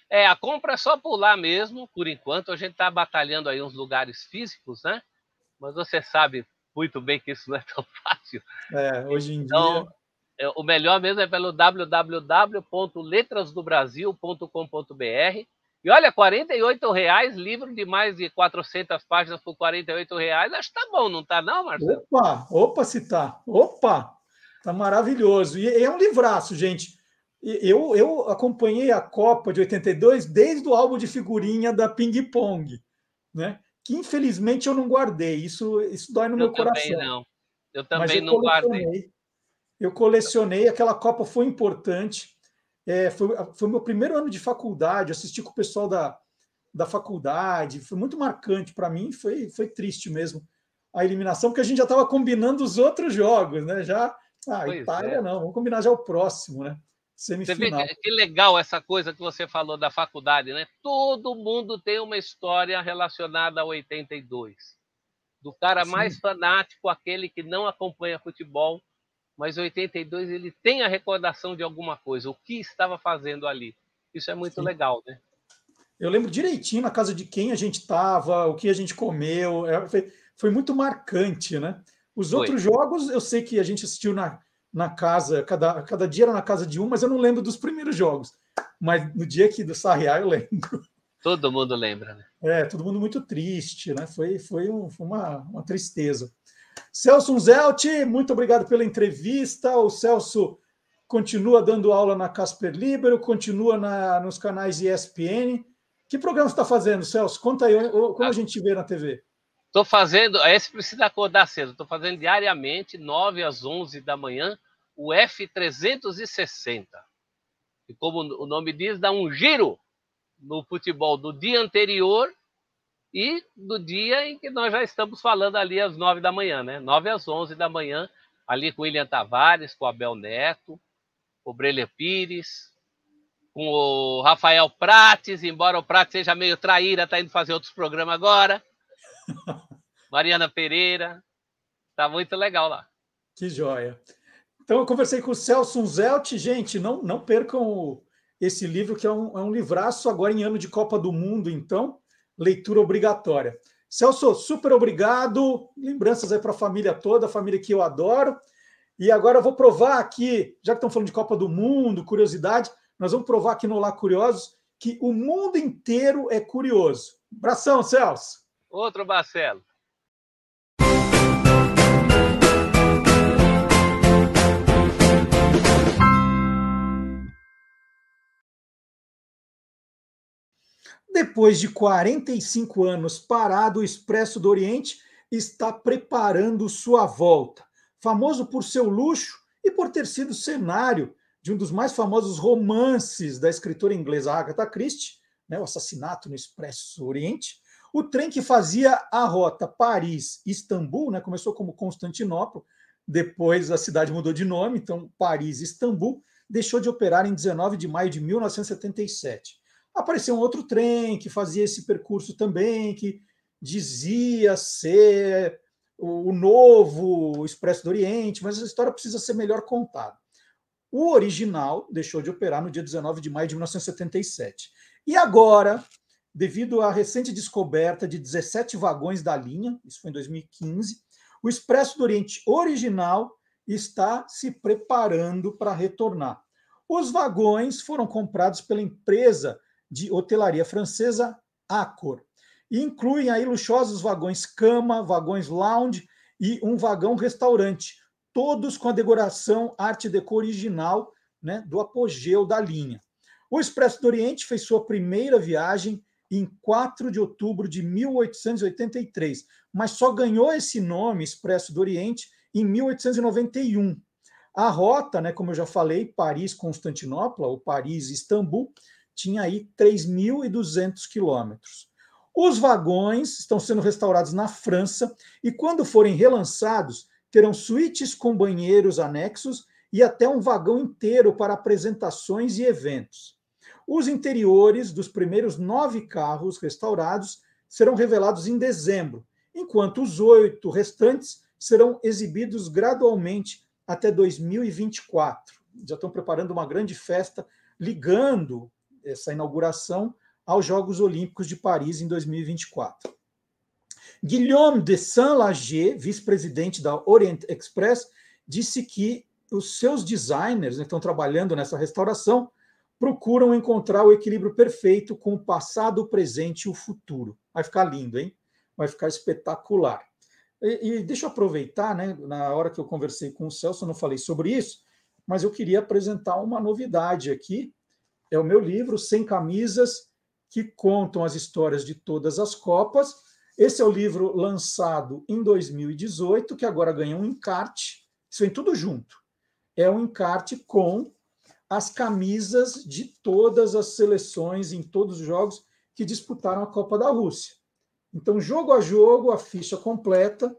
Speaker 6: É, a compra é só por lá mesmo, por enquanto. A gente está batalhando aí uns lugares físicos, né? Mas você sabe muito bem que isso não é tão <laughs> fácil.
Speaker 2: É, hoje em então, dia.
Speaker 6: É, o melhor mesmo é pelo www.letrasdobrasil.com.br. E olha, R$ reais, livro de mais de 400 páginas por R$ reais, acho que tá bom, não tá não, Marcelo?
Speaker 2: Opa, opa se tá. Opa, tá maravilhoso. E é um livraço, gente. Eu, eu acompanhei a Copa de 82 desde o álbum de figurinha da Ping Pong, né? Que infelizmente eu não guardei. Isso, isso dói no eu meu coração. Eu
Speaker 6: também não. Eu também eu não guardei.
Speaker 2: Eu colecionei, aquela Copa foi importante. É, foi, foi meu primeiro ano de faculdade, assisti com o pessoal da, da faculdade, foi muito marcante para mim, foi, foi triste mesmo a eliminação, porque a gente já estava combinando os outros jogos, né? Já, ah, pois Itália é. não, vamos combinar já o próximo, né?
Speaker 6: Semifinal. Vê que legal essa coisa que você falou da faculdade, né? Todo mundo tem uma história relacionada a 82. Do cara Sim. mais fanático, aquele que não acompanha futebol, mas 82 ele tem a recordação de alguma coisa, o que estava fazendo ali. Isso é muito Sim. legal, né?
Speaker 2: Eu lembro direitinho na casa de quem a gente estava, o que a gente comeu, é, foi, foi muito marcante, né? Os foi. outros jogos eu sei que a gente assistiu na, na casa, cada, cada dia era na casa de um, mas eu não lembro dos primeiros jogos. Mas no dia aqui do Sarriá eu lembro.
Speaker 6: Todo mundo lembra, né?
Speaker 2: É, todo mundo muito triste, né? Foi, foi, um, foi uma, uma tristeza. Celso Zelt, muito obrigado pela entrevista. O Celso continua dando aula na Casper Libero, continua na, nos canais ESPN. Que programa você está fazendo, Celso? Conta aí, como a gente vê na TV.
Speaker 6: Estou fazendo, esse precisa acordar cedo, estou fazendo diariamente, 9 às 11 da manhã, o F360. E como o nome diz, dá um giro no futebol do dia anterior e do dia em que nós já estamos falando ali às nove da manhã, né? Nove às onze da manhã, ali com o William Tavares, com o Abel Neto, com o Brelha Pires, com o Rafael Prates, embora o Prates seja meio traíra, está indo fazer outros programas agora. <laughs> Mariana Pereira. Tá muito legal lá.
Speaker 2: Que joia. Então, eu conversei com o Celso Zelt. Gente, não, não percam esse livro, que é um, é um livraço agora em ano de Copa do Mundo, então leitura obrigatória. Celso, super obrigado. Lembranças aí para a família toda, a família que eu adoro. E agora eu vou provar aqui, já que estão falando de Copa do Mundo, curiosidade, nós vamos provar aqui no Lá Curiosos que o mundo inteiro é curioso. Abração, Celso.
Speaker 6: Outro Marcelo.
Speaker 2: Depois de 45 anos parado, o Expresso do Oriente está preparando sua volta. Famoso por seu luxo e por ter sido cenário de um dos mais famosos romances da escritora inglesa Agatha Christie, né, o assassinato no Expresso Oriente, o trem que fazia a rota Paris-Istambul, né, começou como Constantinopla, depois a cidade mudou de nome, então Paris-Istambul, deixou de operar em 19 de maio de 1977 apareceu um outro trem que fazia esse percurso também, que dizia ser o novo Expresso do Oriente, mas essa história precisa ser melhor contada. O original deixou de operar no dia 19 de maio de 1977. E agora, devido à recente descoberta de 17 vagões da linha, isso foi em 2015, o Expresso do Oriente original está se preparando para retornar. Os vagões foram comprados pela empresa de hotelaria francesa Accor. E incluem aí luxuosos vagões cama, vagões lounge e um vagão restaurante, todos com a decoração arte deco original né, do apogeu da linha. O Expresso do Oriente fez sua primeira viagem em 4 de outubro de 1883, mas só ganhou esse nome, Expresso do Oriente, em 1891. A rota, né, como eu já falei, Paris-Constantinopla, ou Paris-Istambul, tinha aí 3.200 quilômetros. Os vagões estão sendo restaurados na França e, quando forem relançados, terão suítes com banheiros anexos e até um vagão inteiro para apresentações e eventos. Os interiores dos primeiros nove carros restaurados serão revelados em dezembro, enquanto os oito restantes serão exibidos gradualmente até 2024. Já estão preparando uma grande festa ligando essa inauguração aos Jogos Olímpicos de Paris em 2024. Guillaume de Saint-Lager, vice-presidente da Orient Express, disse que os seus designers né, que estão trabalhando nessa restauração procuram encontrar o equilíbrio perfeito com o passado, o presente e o futuro. Vai ficar lindo, hein? Vai ficar espetacular. E, e deixa eu aproveitar, né? Na hora que eu conversei com o Celso, eu não falei sobre isso, mas eu queria apresentar uma novidade aqui. É o meu livro, Sem Camisas, que contam as histórias de todas as Copas. Esse é o livro lançado em 2018, que agora ganha um encarte. Isso vem tudo junto. É um encarte com as camisas de todas as seleções em todos os jogos que disputaram a Copa da Rússia. Então, jogo a jogo, a ficha completa,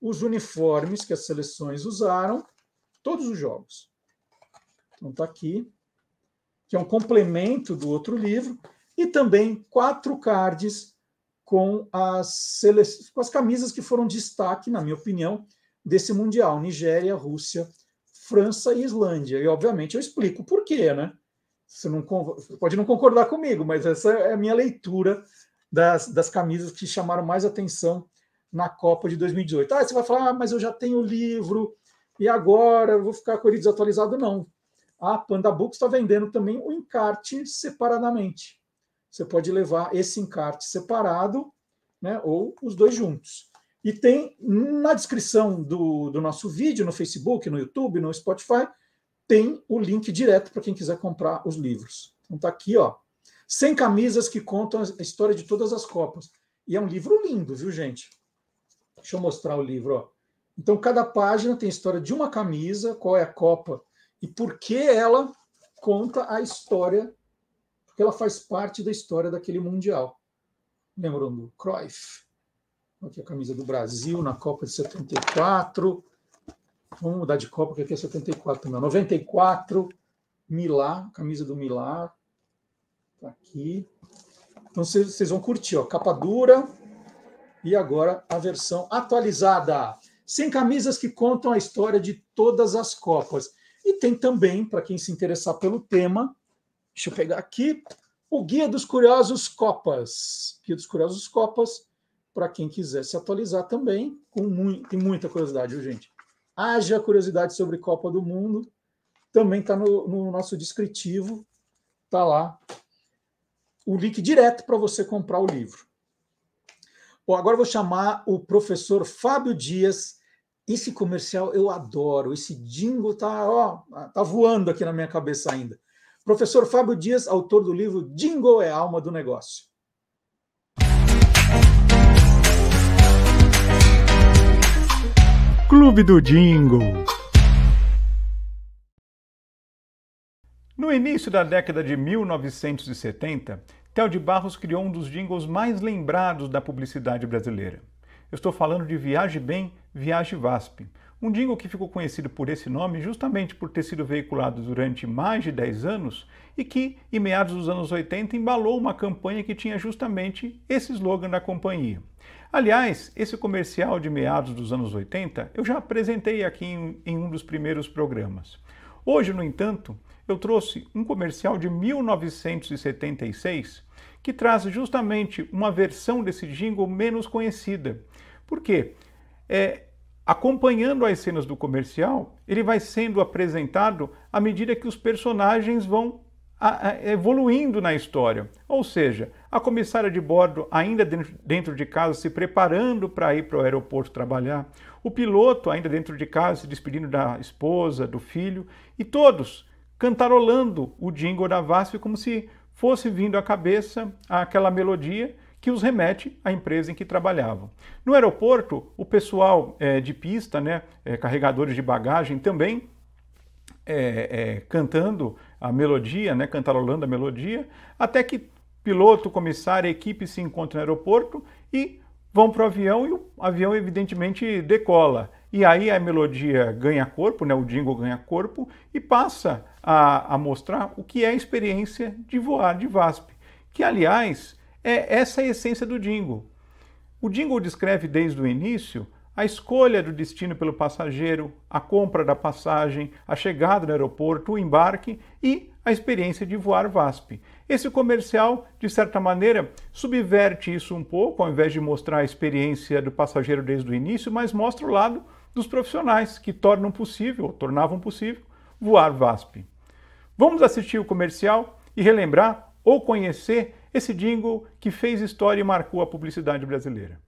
Speaker 2: os uniformes que as seleções usaram, todos os jogos. Então, está aqui, que é um complemento do outro livro, e também quatro cards com as, com as camisas que foram destaque, na minha opinião, desse Mundial: Nigéria, Rússia, França e Islândia. E, obviamente, eu explico por quê, né? Você, não, você pode não concordar comigo, mas essa é a minha leitura das, das camisas que chamaram mais atenção na Copa de 2018. Ah, você vai falar, ah, mas eu já tenho o livro, e agora eu vou ficar com ele desatualizado? Não. A Panda Books está vendendo também o encarte separadamente. Você pode levar esse encarte separado, né, ou os dois juntos. E tem na descrição do, do nosso vídeo, no Facebook, no YouTube, no Spotify, tem o link direto para quem quiser comprar os livros. Então tá aqui, ó. 100 camisas que contam a história de todas as Copas. E é um livro lindo, viu, gente? Deixa eu mostrar o livro, ó. Então, cada página tem a história de uma camisa, qual é a Copa e por que ela conta a história, porque ela faz parte da história daquele Mundial. Lembram do Cruyff? Aqui a camisa do Brasil na Copa de 74. Vamos mudar de Copa, porque aqui é 74 também. 94, Milá, camisa do Milá. Tá aqui. Então vocês vão curtir, ó, capa dura e agora a versão atualizada. Sem camisas que contam a história de todas as Copas. E tem também, para quem se interessar pelo tema, deixa eu pegar aqui, o Guia dos Curiosos Copas. Guia dos Curiosos Copas, para quem quiser se atualizar também, com muito, tem muita curiosidade, viu, gente? Haja curiosidade sobre Copa do Mundo, também está no, no, nosso descritivo, está lá o link direto para você comprar o livro. Bom, agora vou chamar o professor Fábio Dias. Esse comercial eu adoro, esse jingle tá, ó, tá voando aqui na minha cabeça ainda. Professor Fábio Dias, autor do livro Jingle é a alma do negócio.
Speaker 7: Clube do Jingle. No início da década de 1970, Theo de Barros criou um dos jingles mais lembrados da publicidade brasileira. Eu estou falando de Viaje Bem, Viaje VASP, um jingle que ficou conhecido por esse nome justamente por ter sido veiculado durante mais de 10 anos e que, em meados dos anos 80, embalou uma campanha que tinha justamente esse slogan da companhia. Aliás, esse comercial de meados dos anos 80 eu já apresentei aqui em, em um dos primeiros programas. Hoje, no entanto, eu trouxe um comercial de 1976 que traz justamente uma versão desse jingle menos conhecida. Por quê? É, acompanhando as cenas do comercial, ele vai sendo apresentado à medida que os personagens vão evoluindo na história. Ou seja, a comissária de bordo ainda dentro de casa se preparando para ir para o aeroporto trabalhar, o piloto ainda dentro de casa se despedindo da esposa, do filho, e todos cantarolando o jingle da VASP como se fosse vindo à cabeça aquela melodia que os remete à empresa em que trabalhavam. No aeroporto, o pessoal é, de pista, né, é, carregadores de bagagem, também é, cantando a melodia, né, cantarolando a melodia, até que piloto, comissário equipe se encontram no aeroporto e vão para o avião e o avião evidentemente decola. E aí a melodia ganha corpo, né? o jingle ganha corpo e passa a, a mostrar o que é a experiência de voar de VASP, que aliás é essa a essência do jingle. O jingle descreve desde o início a escolha do destino pelo passageiro, a compra da passagem, a chegada no aeroporto, o embarque e a experiência de voar VASP. Esse comercial, de certa maneira, subverte isso um pouco, ao invés de mostrar a experiência do passageiro desde o início, mas mostra o lado dos profissionais que tornam possível, ou tornavam possível, voar VASP. Vamos assistir o comercial e relembrar ou conhecer esse jingle que fez história e marcou a publicidade brasileira.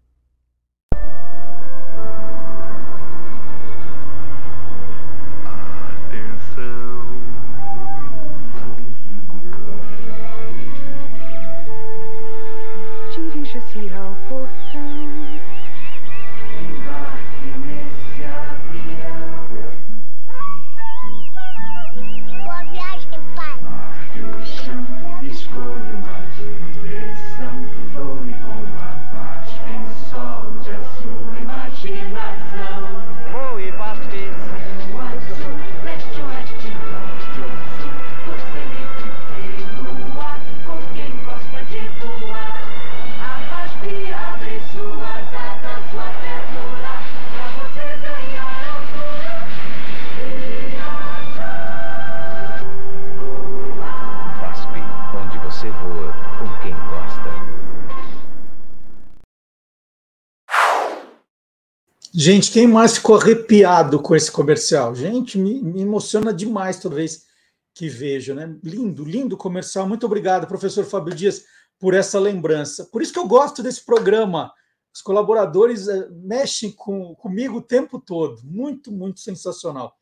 Speaker 2: Gente, quem mais ficou arrepiado com esse comercial? Gente, me, me, emociona demais toda vez que vejo, né? Lindo, lindo comercial. Muito obrigado, professor Fábio Dias, por essa lembrança. Por isso que eu gosto desse programa. Os colaboradores é, mexem com, comigo o tempo todo. Muito, muito sensacional.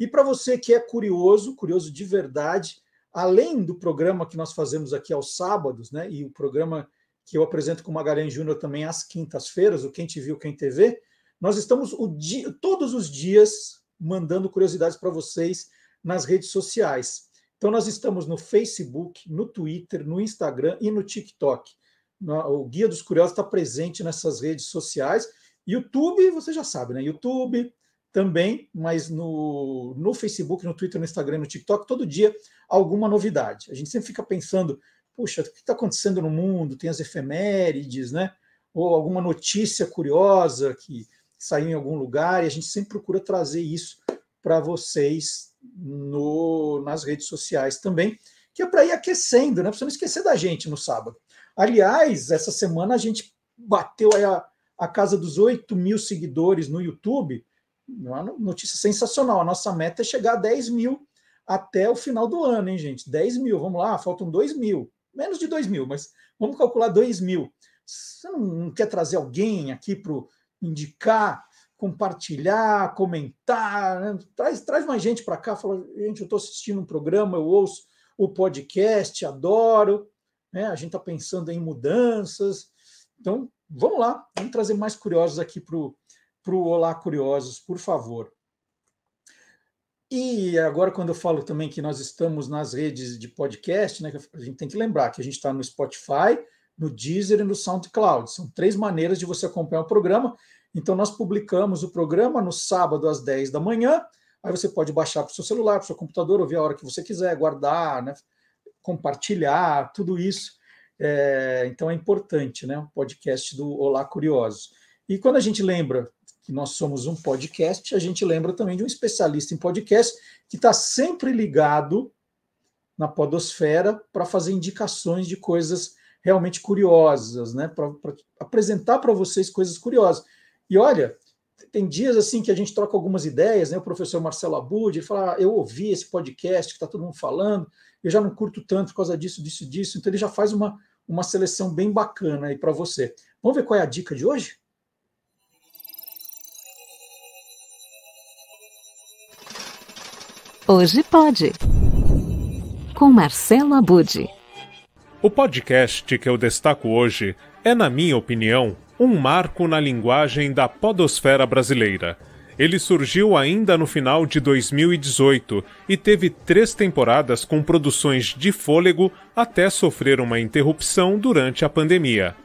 Speaker 2: E para você que é curioso, curioso de verdade, além do programa que nós fazemos aqui aos sábados, né? E o programa que eu apresento com o Magalhães Júnior também às quintas-feiras, o Quem Te Viu, Quem TV nós estamos dia, todos os dias mandando curiosidades para vocês nas redes sociais. Então, nós estamos no Facebook, no Twitter, no Instagram e no TikTok. O Guia dos Curiosos está presente nessas redes sociais. YouTube, você já sabe, né? YouTube também, mas no, no Facebook, no Twitter, no Instagram, no TikTok, todo dia alguma novidade. A gente sempre fica pensando, puxa, o que está acontecendo no mundo? Tem as efemérides, né? Ou alguma notícia curiosa que saiu em algum lugar, e a gente sempre procura trazer isso para vocês no, nas redes sociais também, que é para ir aquecendo, né? Para não esquecer da gente no sábado. Aliás, essa semana a gente bateu a, a casa dos 8 mil seguidores no YouTube. Uma notícia sensacional. A nossa meta é chegar a 10 mil até o final do ano, hein, gente? 10 mil, vamos lá, faltam 2 mil. Menos de 2 mil, mas vamos calcular 2 mil. Você não quer trazer alguém aqui para indicar, compartilhar, comentar. Né? Traz, traz mais gente para cá, fala, gente, eu estou assistindo um programa, eu ouço o podcast, adoro. Né? A gente está pensando em mudanças. Então, vamos lá, vamos trazer mais curiosos aqui para o Olá Curiosos, por favor. E agora, quando eu falo também que nós estamos nas redes de podcast, né, a gente tem que lembrar que a gente está no Spotify, no Deezer e no SoundCloud. São três maneiras de você acompanhar o programa. Então, nós publicamos o programa no sábado às 10 da manhã. Aí você pode baixar para o seu celular, para o seu computador, ouvir a hora que você quiser, guardar, né? compartilhar, tudo isso. É, então é importante, né? O podcast do Olá Curiosos. E quando a gente lembra que nós somos um podcast, a gente lembra também de um especialista em podcast que está sempre ligado na podosfera para fazer indicações de coisas realmente curiosas, né? Para apresentar para vocês coisas curiosas. E olha, tem dias assim que a gente troca algumas ideias, né? O professor Marcelo Abud, ele fala: ah, eu ouvi esse podcast que está todo mundo falando, eu já não curto tanto por causa disso, disso, disso. Então ele já faz uma, uma seleção bem bacana aí para você. Vamos ver qual é a dica de hoje?
Speaker 8: Hoje pode. Com Marcelo Abude.
Speaker 9: O podcast que eu destaco hoje é, na minha opinião, um marco na linguagem da podosfera brasileira. Ele surgiu ainda no final de 2018 e teve três temporadas com produções de fôlego até sofrer uma interrupção durante a pandemia.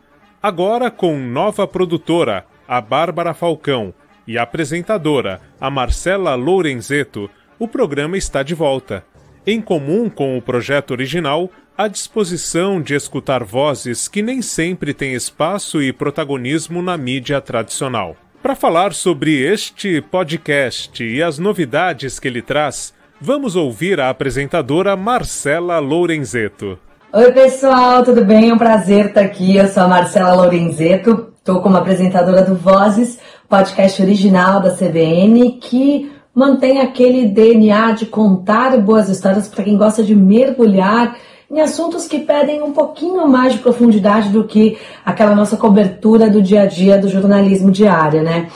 Speaker 9: Agora com nova produtora, a Bárbara Falcão, e apresentadora, a Marcela Lourenzeto, o programa está de volta. Em comum com o projeto original, à disposição de escutar vozes que nem sempre têm espaço e protagonismo na mídia tradicional. Para falar sobre este podcast e as novidades que ele traz, vamos ouvir a apresentadora Marcela Lourenzeto.
Speaker 10: Oi, pessoal, tudo bem? É um prazer estar aqui. Eu sou a Marcela Lourenzeto, estou como apresentadora do Vozes, podcast original da CBN, que mantém aquele DNA de contar boas histórias para quem gosta de mergulhar em assuntos que pedem um pouquinho mais de profundidade do que aquela nossa cobertura do dia a dia do jornalismo diário, né?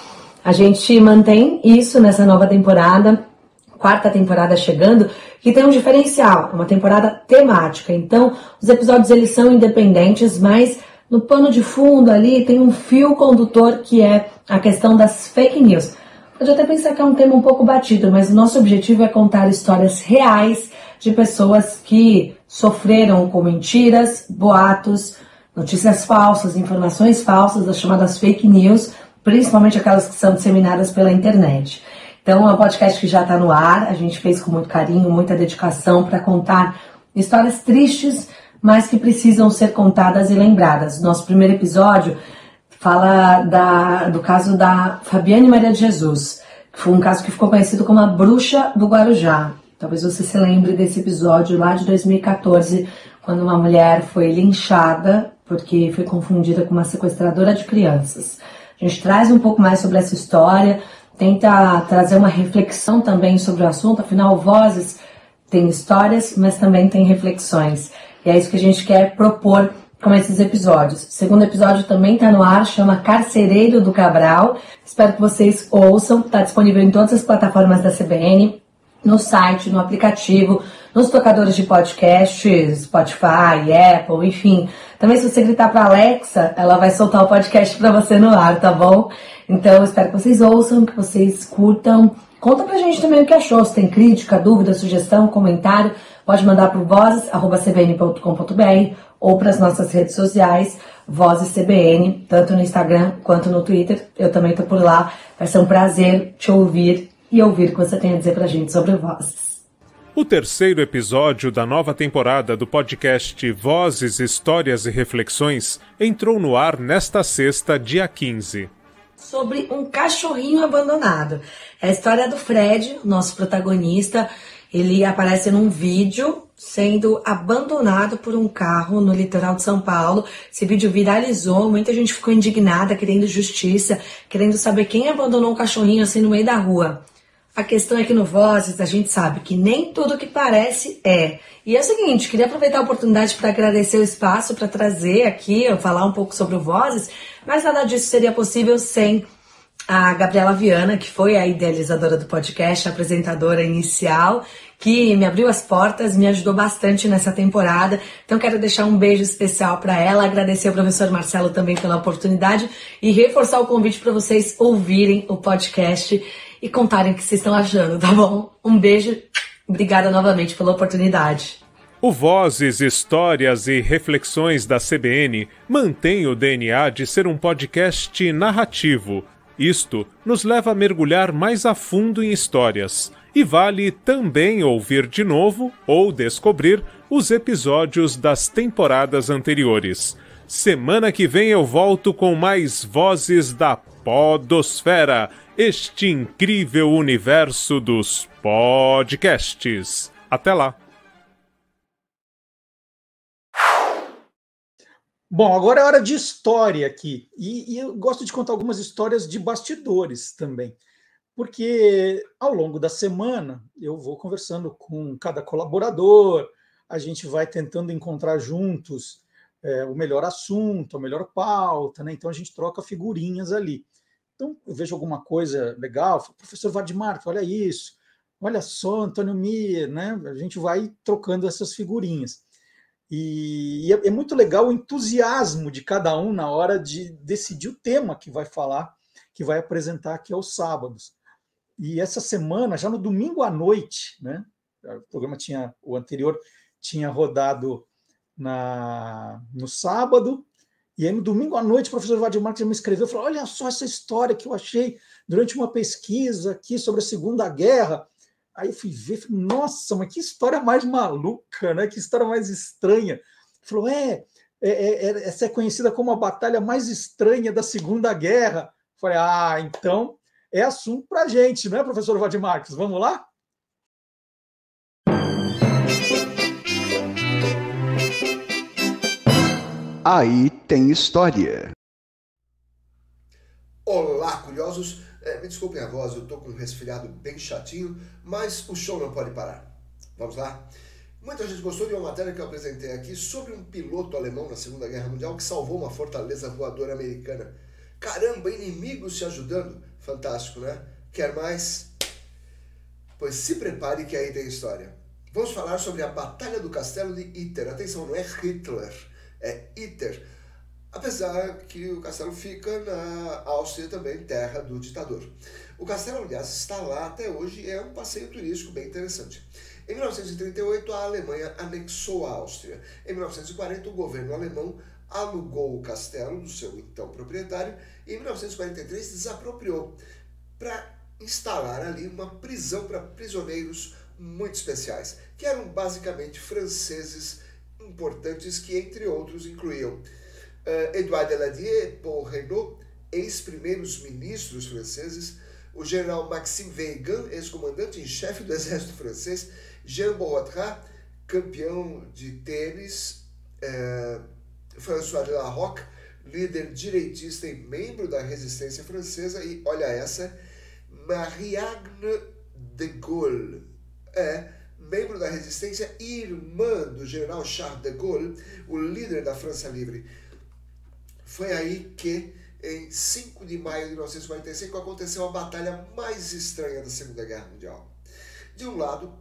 Speaker 10: A gente mantém isso nessa nova temporada, quarta temporada chegando, que tem um diferencial, uma temporada temática. Então, os episódios eles são independentes, mas no pano de fundo ali tem um fio condutor que é a questão das fake news. Pode até pensar que é um tema um pouco batido, mas o nosso objetivo é contar histórias reais de pessoas que sofreram com mentiras, boatos, notícias falsas, informações falsas, as chamadas fake news, principalmente aquelas que são disseminadas pela internet. Então, é um podcast que já está no ar, a gente fez com muito carinho, muita dedicação para contar histórias tristes, mas que precisam ser contadas e lembradas. Nosso primeiro episódio fala da, do caso da Fabiane Maria de Jesus, que foi um caso que ficou conhecido como a bruxa do Guarujá. Talvez você se lembre desse episódio lá de 2014, quando uma mulher foi linchada porque foi confundida com uma sequestradora de crianças. A gente traz um pouco mais sobre essa história, tenta trazer uma reflexão também sobre o assunto, afinal, vozes tem histórias, mas também tem reflexões. E é isso que a gente quer propor com esses episódios. O segundo episódio também está no ar, chama Carcereiro do Cabral. Espero que vocês ouçam, está disponível em todas as plataformas da CBN no site, no aplicativo, nos tocadores de podcast, Spotify, Apple, enfim. Também se você gritar para Alexa, ela vai soltar o podcast para você no ar, tá bom? Então, espero que vocês ouçam, que vocês curtam. Conta pra gente também o que achou, se tem crítica, dúvida, sugestão, comentário, pode mandar para vozes@cbn.com.br ou para as nossas redes sociais, Vozes CBN, tanto no Instagram quanto no Twitter. Eu também tô por lá. Vai ser um prazer te ouvir e ouvir o que você tem a dizer pra gente sobre vozes.
Speaker 9: O terceiro episódio da nova temporada do podcast Vozes, Histórias e Reflexões entrou no ar nesta sexta, dia 15.
Speaker 10: Sobre um cachorrinho abandonado. É a história do Fred, nosso protagonista. Ele aparece num vídeo sendo abandonado por um carro no litoral de São Paulo. Esse vídeo viralizou, muita gente ficou indignada, querendo justiça, querendo saber quem abandonou um cachorrinho assim no meio da rua. A questão é que no Vozes a gente sabe que nem tudo que parece é. E é o seguinte, queria aproveitar a oportunidade para agradecer o espaço para trazer aqui, falar um pouco sobre o Vozes, mas nada disso seria possível sem a Gabriela Viana, que foi a idealizadora do podcast, a apresentadora inicial, que me abriu as portas, me ajudou bastante nessa temporada. Então quero deixar um beijo especial para ela, agradecer ao professor Marcelo também pela oportunidade e reforçar o convite para vocês ouvirem o podcast e contarem o que vocês estão achando, tá bom? Um beijo, obrigada novamente pela oportunidade.
Speaker 9: O Vozes, Histórias e Reflexões da CBN mantém o DNA de ser um podcast narrativo. Isto nos leva a mergulhar mais a fundo em histórias. E vale também ouvir de novo ou descobrir os episódios das temporadas anteriores. Semana que vem eu volto com mais Vozes da Podosfera este incrível universo dos podcasts. Até lá!
Speaker 2: Bom, agora é hora de história aqui. E, e, eu gosto de contar algumas histórias de bastidores também. Porque ao longo da semana eu vou conversando com cada colaborador, a gente vai tentando encontrar juntos é, o melhor assunto, a melhor pauta, né? Então a gente troca figurinhas ali. Então, eu vejo alguma coisa legal, falo, professor Vardimar, olha isso, olha só, Antônio Mir, né? A gente vai trocando essas figurinhas. E, é, é, muito legal o entusiasmo de cada um na hora de decidir o tema que vai falar, que vai apresentar aqui aos sábados. E essa semana, já no domingo à noite, né? O programa tinha, o anterior tinha rodado na, no sábado, E aí, no domingo à noite, o professor Vadir Marques me escreveu, falou, olha só essa história que eu achei durante uma pesquisa aqui sobre a Segunda Guerra. Aí eu fui ver, falei, nossa, mas que história mais maluca, né? Que história mais estranha. Ele falou, é, é, é, é, essa é conhecida como a batalha mais estranha da Segunda Guerra. Eu falei, ah, então é assunto para gente, não é, professor Vadir Marques? Vamos lá?
Speaker 11: Aí tem história.
Speaker 12: Olá, curiosos! É, me desculpem a voz, eu estou com um resfriado bem chatinho, mas o show não pode parar. Vamos lá? Muita gente gostou de uma matéria que eu apresentei aqui sobre um piloto alemão na Segunda Guerra Mundial que salvou uma fortaleza voadora americana. Caramba, inimigos se ajudando. Fantástico, né? Quer mais? Pois se prepare que aí tem história. Vamos falar sobre a Batalha do Castelo de Iter. Atenção, não é Hitler é Iter. Apesar que o castelo fica na Áustria também, terra do ditador. O castelo, aliás, está lá até hoje e é um passeio turístico bem interessante. Em 1938, a Alemanha anexou a Áustria. Em 1940, o governo alemão alugou o castelo do seu então proprietário e em 1943 desapropriou para instalar ali uma prisão para prisioneiros muito especiais, que eram basicamente franceses importantes que, entre outros, incluíam uh, Edouard Daladier, Paul Renault, ex-primeiros ministros franceses, o general Maxime Weygand, ex-comandante em chefe do exército francês, Jean Borotra, campeão de tênis, uh, François de la Roque, líder direitista e membro da resistência francesa, e olha essa, Marianne de Gaulle, é membro da resistência e irmã do general Charles de Gaulle, o líder da França Livre. Foi aí que, em 5 de maio de 1945, aconteceu a batalha mais estranha da Segunda Guerra Mundial. De um lado,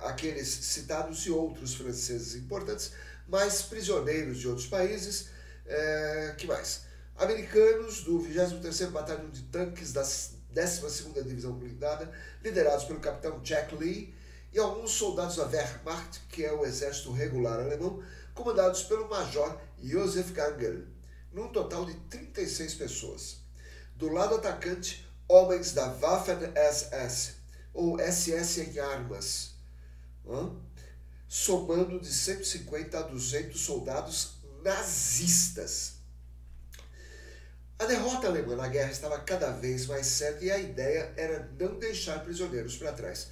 Speaker 12: aqueles citados e outros franceses importantes, mais prisioneiros de outros países. É, que mais? Americanos do 23º Batalhão de Tanques da 12ª Divisão Blindada, liderados pelo capitão Jack Lee, e alguns soldados da Wehrmacht, que é o exército regular alemão, comandados pelo major Josef Gangel, num total de 36 pessoas. Do lado atacante, homens da Waffen-SS, ou SS em armas, somando de 150 a 200 soldados nazistas. A derrota alemã na guerra estava cada vez mais certa e a ideia era não deixar prisioneiros para trás.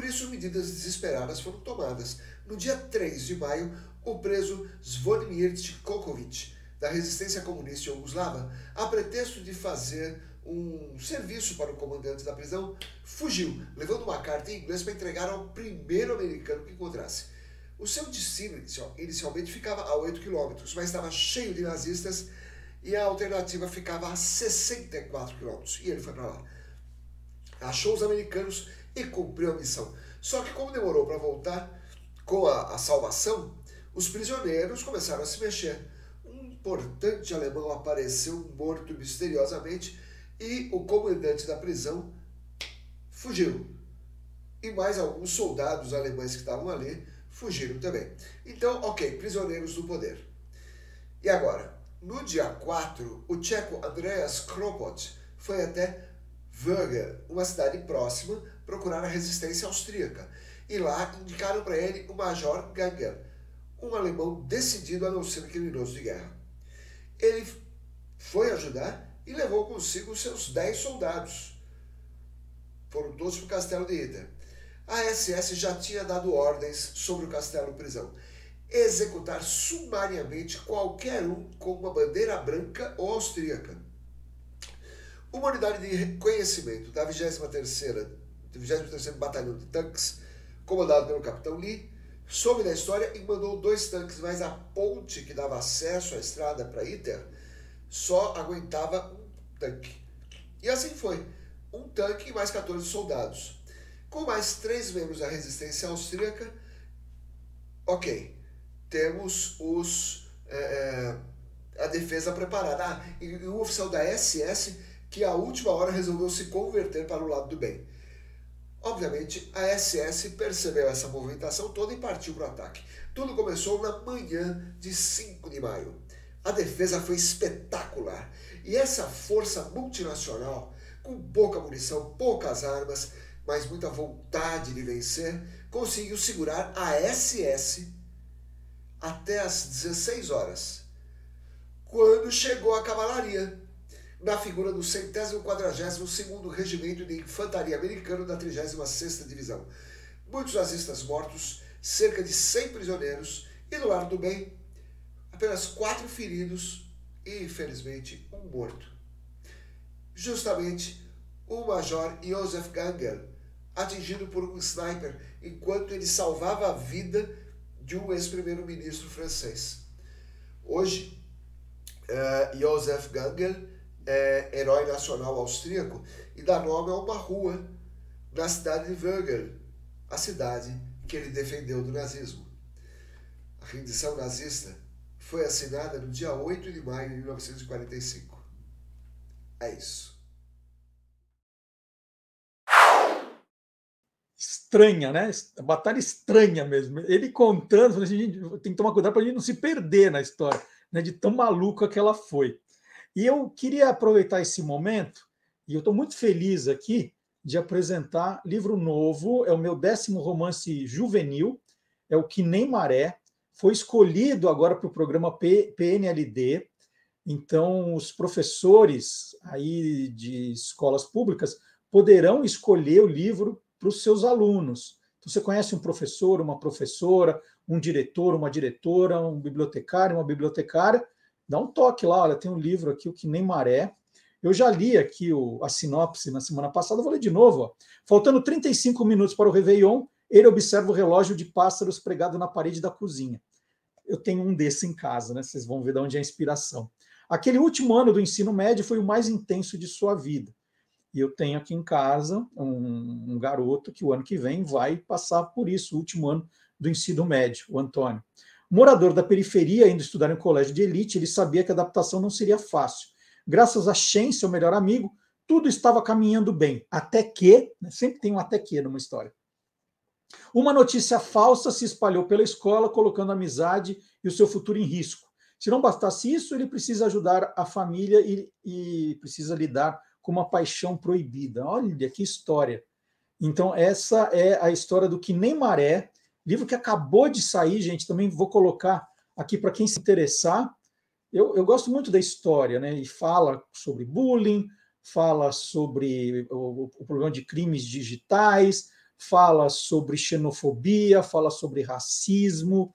Speaker 12: Por isso, medidas desesperadas foram tomadas. No dia 3 de maio, o preso Zvonimir Tikovic, da resistência comunista Yugoslava, a pretexto de fazer um serviço para o comandante da prisão, fugiu, levando uma carta em inglês para entregar ao primeiro americano que encontrasse. O seu destino inicialmente ficava a 8 quilômetros, mas estava cheio de nazistas e a alternativa ficava a 64 quilômetros. E ele foi para lá. Achou os americanos e cumpriu a missão. Só que, como demorou para voltar com a, a salvação, os prisioneiros começaram a se mexer. Um importante alemão apareceu morto misteriosamente e o comandante da prisão fugiu. E mais alguns soldados alemães que estavam ali fugiram também. Então, ok, prisioneiros do poder. E agora, no dia 4, o tcheco Andreas Kropot foi até Wöger, uma cidade próxima, procurar a resistência austríaca. E lá indicaram para ele o Major Gangel, um alemão decidido a não ser criminoso de guerra. Ele foi ajudar e levou consigo seus dez soldados. Foram todos para o castelo de Ida. A SS já tinha dado ordens sobre o castelo-prisão. Executar sumariamente qualquer um com uma bandeira branca ou austríaca. Uma unidade de reconhecimento da 23ª, 23º Batalhão de Tanques, comandado pelo capitão Lee, soube da história e mandou dois tanques, mas a ponte que dava acesso à estrada para Iter só aguentava um tanque. E assim foi, um tanque e mais 14 soldados. Com mais três membros da resistência austríaca, ok, temos os, é, a defesa preparada. Ah, e o oficial da SS que à última hora resolveu se converter para o lado do bem. Obviamente, a SS percebeu essa movimentação toda e partiu para o ataque. Tudo começou na manhã de 5 de maio. A defesa foi espetacular. E essa força multinacional, com pouca munição, poucas armas, mas muita vontade de vencer, conseguiu segurar a SS até as 16 horas, quando chegou a cavalaria, na figura do centésimo quadragésimo segundo Regimento de Infantaria Americano da 36ª Divisão. Muitos nazistas mortos, cerca de 100 prisioneiros e, do lado do bem, apenas quatro feridos e, infelizmente, um morto. Justamente o Major Josef Gangel, atingido por um sniper enquanto ele salvava a vida de um ex-primeiro-ministro francês. Hoje, uh, Josef Gangel é herói nacional austríaco e dá nome a uma rua na cidade de Wögel, a cidade que ele defendeu do nazismo. A rendição nazista foi assinada no dia 8 de maio de 1945. É isso.
Speaker 2: Estranha, né? Batalha estranha mesmo. Ele contando, a gente tem que tomar cuidado para a gente não se perder na história, né? De tão maluca que ela foi. E eu queria aproveitar esse momento, e eu estou muito feliz aqui de apresentar livro novo, é o meu décimo romance juvenil, é o Que Nem Maré, foi escolhido agora para o programa PNLD, então os professores aí de escolas públicas poderão escolher o livro para os seus alunos. Então, você conhece um professor, uma professora, um diretor, uma diretora, um bibliotecário, uma bibliotecária, dá um toque lá, olha, tem um livro aqui, o que nem maré. Eu já li aqui o, a sinopse na semana passada, vou ler de novo. Ó. Faltando 35 minutos para o Réveillon, ele observa o relógio de pássaros pregado na parede da cozinha. Eu tenho um desse em casa, né? Vocês vão ver de onde é a inspiração. Aquele último ano do ensino médio foi o mais intenso de sua vida. E eu tenho aqui em casa um, um garoto que o ano que vem vai passar por isso, o último ano do ensino médio, o Antônio. Morador da periferia, indo estudar em um colégio de elite, ele sabia que a adaptação não seria fácil. Graças a Shen, seu melhor amigo, tudo estava caminhando bem. Até que, né, sempre tem um até que numa história. Uma notícia falsa se espalhou pela escola, colocando a amizade e o seu futuro em risco. Se não bastasse isso, ele precisa ajudar a família e, e precisa lidar com uma paixão proibida. Olha que história. Então, essa é a história do que nem maré, Livro que acabou de sair, gente, também vou colocar aqui para quem se interessar. Eu, eu gosto muito da história, né? E fala sobre bullying, fala sobre o, o problema de crimes digitais, fala sobre xenofobia, fala sobre racismo,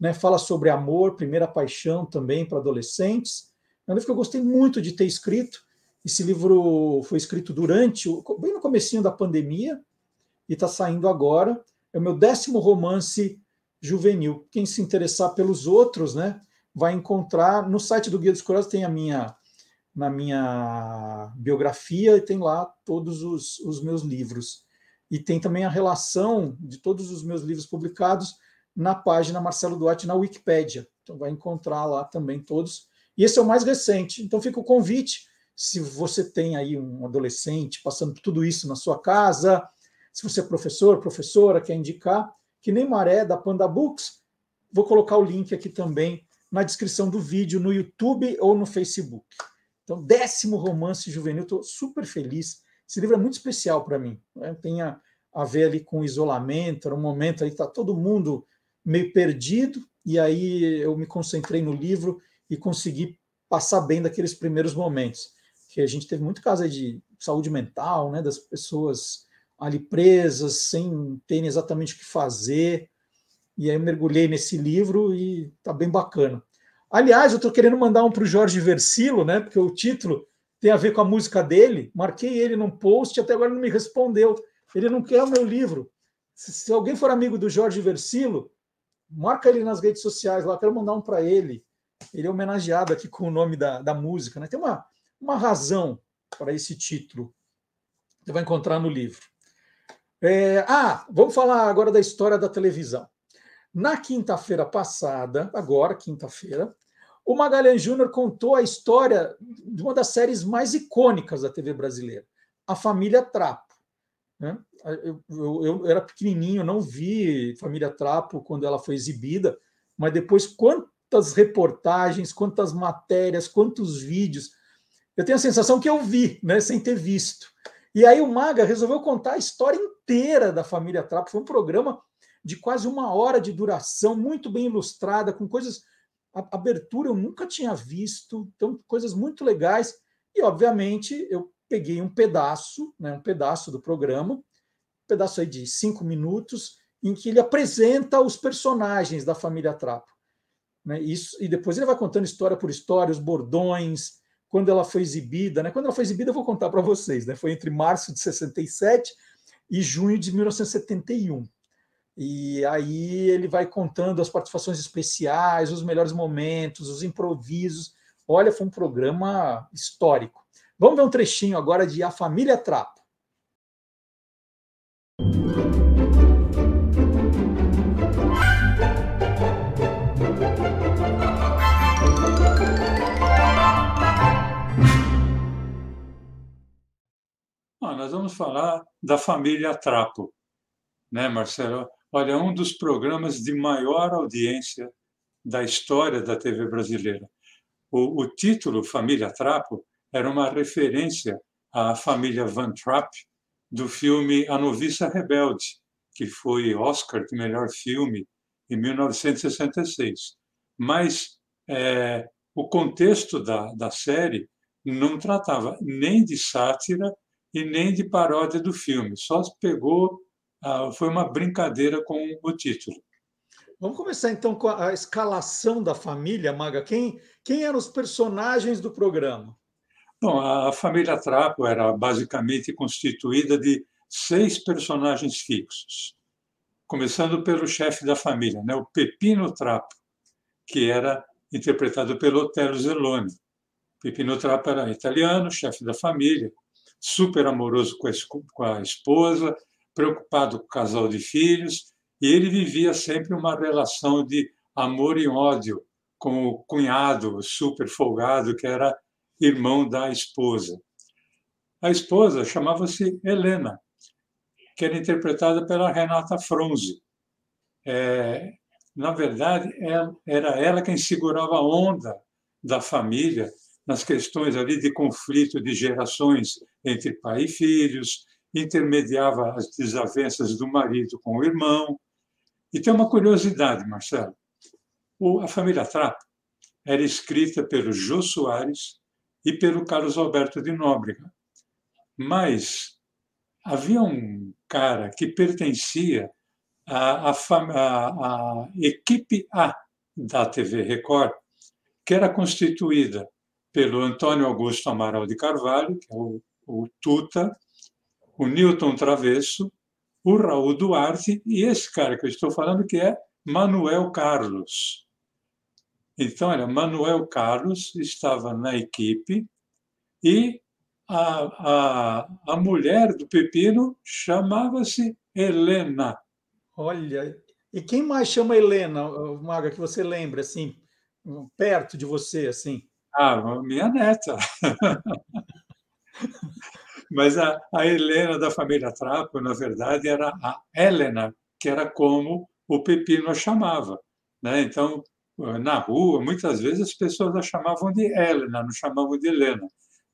Speaker 2: né? fala sobre amor, primeira paixão também para adolescentes. É um livro que eu gostei muito de ter escrito. Esse livro foi escrito durante, bem no comecinho da pandemia, e está saindo agora. É o meu décimo romance juvenil. Quem se interessar pelos outros, né, vai encontrar no site do Guia dos Curiosos tem a minha na minha biografia e tem lá todos os, os meus livros. E tem também a relação de todos os meus livros publicados na página Marcelo Duarte na Wikipédia. Então vai encontrar lá também todos. E esse é o mais recente. Então fica o convite, se você tem aí um adolescente passando por tudo isso na sua casa, se você é professor, professora, quer indicar, que nem Maré, da Panda Books, vou colocar o link aqui também na descrição do vídeo, no YouTube ou no Facebook. Então, décimo romance juvenil, estou super feliz. Esse livro é muito especial para mim. Né? Tem a, a, ver ali com isolamento, era um momento aí que está todo mundo meio perdido, e aí eu me concentrei no livro e consegui passar bem daqueles primeiros momentos. Que a gente teve muito caso de saúde mental, né, das pessoas ali presas, sem terem exatamente o que fazer. E aí eu mergulhei nesse livro e tá bem bacana. Aliás, eu estou querendo mandar um para o Jorge Versilo, né? Porque o título tem a ver com a música dele. Marquei ele num post, até agora não me respondeu. Ele não quer o meu livro. Se, se alguém for amigo do Jorge Versilo, marca ele nas redes sociais lá. Quero mandar um para ele. Ele é homenageado aqui com o nome da, da música. Né? Tem uma, uma razão para esse título. Você vai encontrar no livro. É, ah, vamos falar agora da história da televisão. Na quinta-feira passada, agora, quinta-feira, o Magalhães Júnior contou a história de uma das séries mais icônicas da TV brasileira, A Família Trapo. Né? Eu, eu, eu, era pequenininho, não vi Família Trapo quando ela foi exibida, mas depois, quantas reportagens, quantas matérias, quantos vídeos. Eu tenho a sensação que eu vi, né, sem ter visto. E aí o Maga resolveu contar a história inteira da família Trapo. Foi um programa de quase uma hora de duração, muito bem ilustrada, com coisas. A abertura eu nunca tinha visto, então coisas muito legais. E, obviamente, eu peguei um pedaço, né, um pedaço do programa, um pedaço aí de cinco minutos, em que ele apresenta os personagens da família Trapo. Né, isso, e depois ele vai contando história por história, os bordões, quando ela foi exibida. Né, quando ela foi exibida, eu vou contar para vocês. Né, foi entre março de 67 e junho de 1971. E aí ele vai contando as participações especiais, os melhores momentos, os improvisos. Olha, foi um programa histórico. Vamos ver um trechinho agora de A Família
Speaker 13: Nós vamos falar da família Trapo, né, Marcelo? Olha, é um dos programas de maior audiência da história da TV brasileira. O, o título Família Trapo era uma referência à família Van Trapp do filme A Noviça Rebelde, que foi Oscar de melhor filme em 1966. Mas é, o contexto da, da série não tratava nem de sátira e nem de paródia do filme, só pegou, ah, foi uma brincadeira com o título.
Speaker 2: Vamos começar então com a escalação da família, Maga. Quem, quem eram os personagens do programa?
Speaker 13: Bom, a família Trapo era basicamente constituída de seis personagens fixos, começando pelo chefe da família, né, o Pepino Trapo, que era interpretado pelo Otelo Zeloni. Pepino Trapo era italiano, chefe da família, super amoroso com a esposa, preocupado com o casal de filhos, e ele vivia sempre uma relação de amor e ódio com o cunhado super folgado, que era irmão da esposa. A esposa chamava-se Helena, que era interpretada pela Renata Fronzi. É, na verdade, era ela quem segurava a onda da família nas questões ali de conflito de gerações entre pai e filhos, intermediava as desavenças do marido com o irmão. E tem uma curiosidade, Marcelo. O, a família Trapo era escrita pelo Jô Soares e pelo Carlos Alberto de Nóbrega. Mas havia um cara que pertencia à, à, à, equipe A da TV Record, que era constituída pelo Antônio Augusto Amaral de Carvalho, que é o, o Tuta, o Newton Travesso, o Raul Duarte e esse cara que eu estou falando, que é Manuel Carlos. Então, olha, Manuel Carlos estava na equipe e a, a, a mulher do Pepino chamava-se Helena.
Speaker 2: Olha, e quem mais chama Helena, Maga, que você lembra, assim, perto de você, assim?
Speaker 13: Ah, minha neta. <laughs> Mas a, a Helena da família Trapo, na verdade, era a Helena, que era como o Pepino a chamava. Né? Então, na rua, muitas vezes as pessoas a chamavam de Helena, não chamavam de Helena.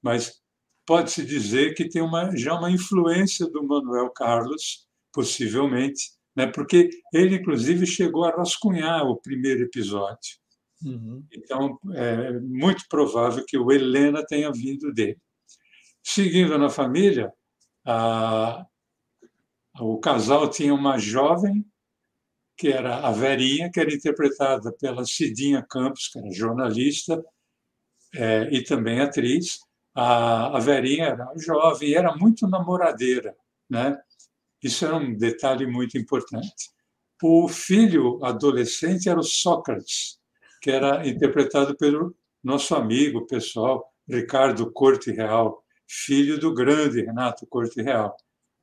Speaker 13: Mas pode-se dizer que tem uma, já uma influência do Manuel Carlos, possivelmente, né? porque ele, inclusive, chegou a rascunhar o primeiro episódio. Uhum. Então, é muito provável que o Helena tenha vindo dele. Seguindo na família, a, o casal tinha uma jovem, que era a Verinha, que era interpretada pela Cidinha Campos, que era jornalista é, e também atriz. A, a Verinha era jovem e era muito namoradeira. Né? Isso era um detalhe muito importante. O filho adolescente era o Sócrates, que era interpretado pelo nosso amigo pessoal, Ricardo Corte Real, filho do grande Renato Corte Real.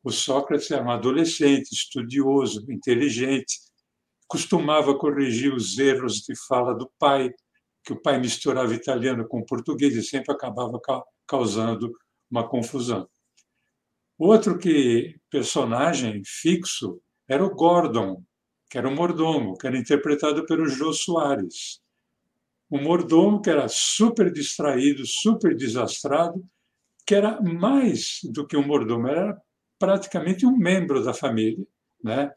Speaker 13: O Sócrates era um adolescente, estudioso, inteligente, costumava corrigir os erros de fala do pai, que o pai misturava italiano com português e sempre acabava causando uma confusão. Outro que personagem fixo era o Gordon, que era o mordomo, que era interpretado pelo Jô Soares. um mordomo que era super distraído, super desastrado, que era mais do que um mordomo, era praticamente um membro da família, né?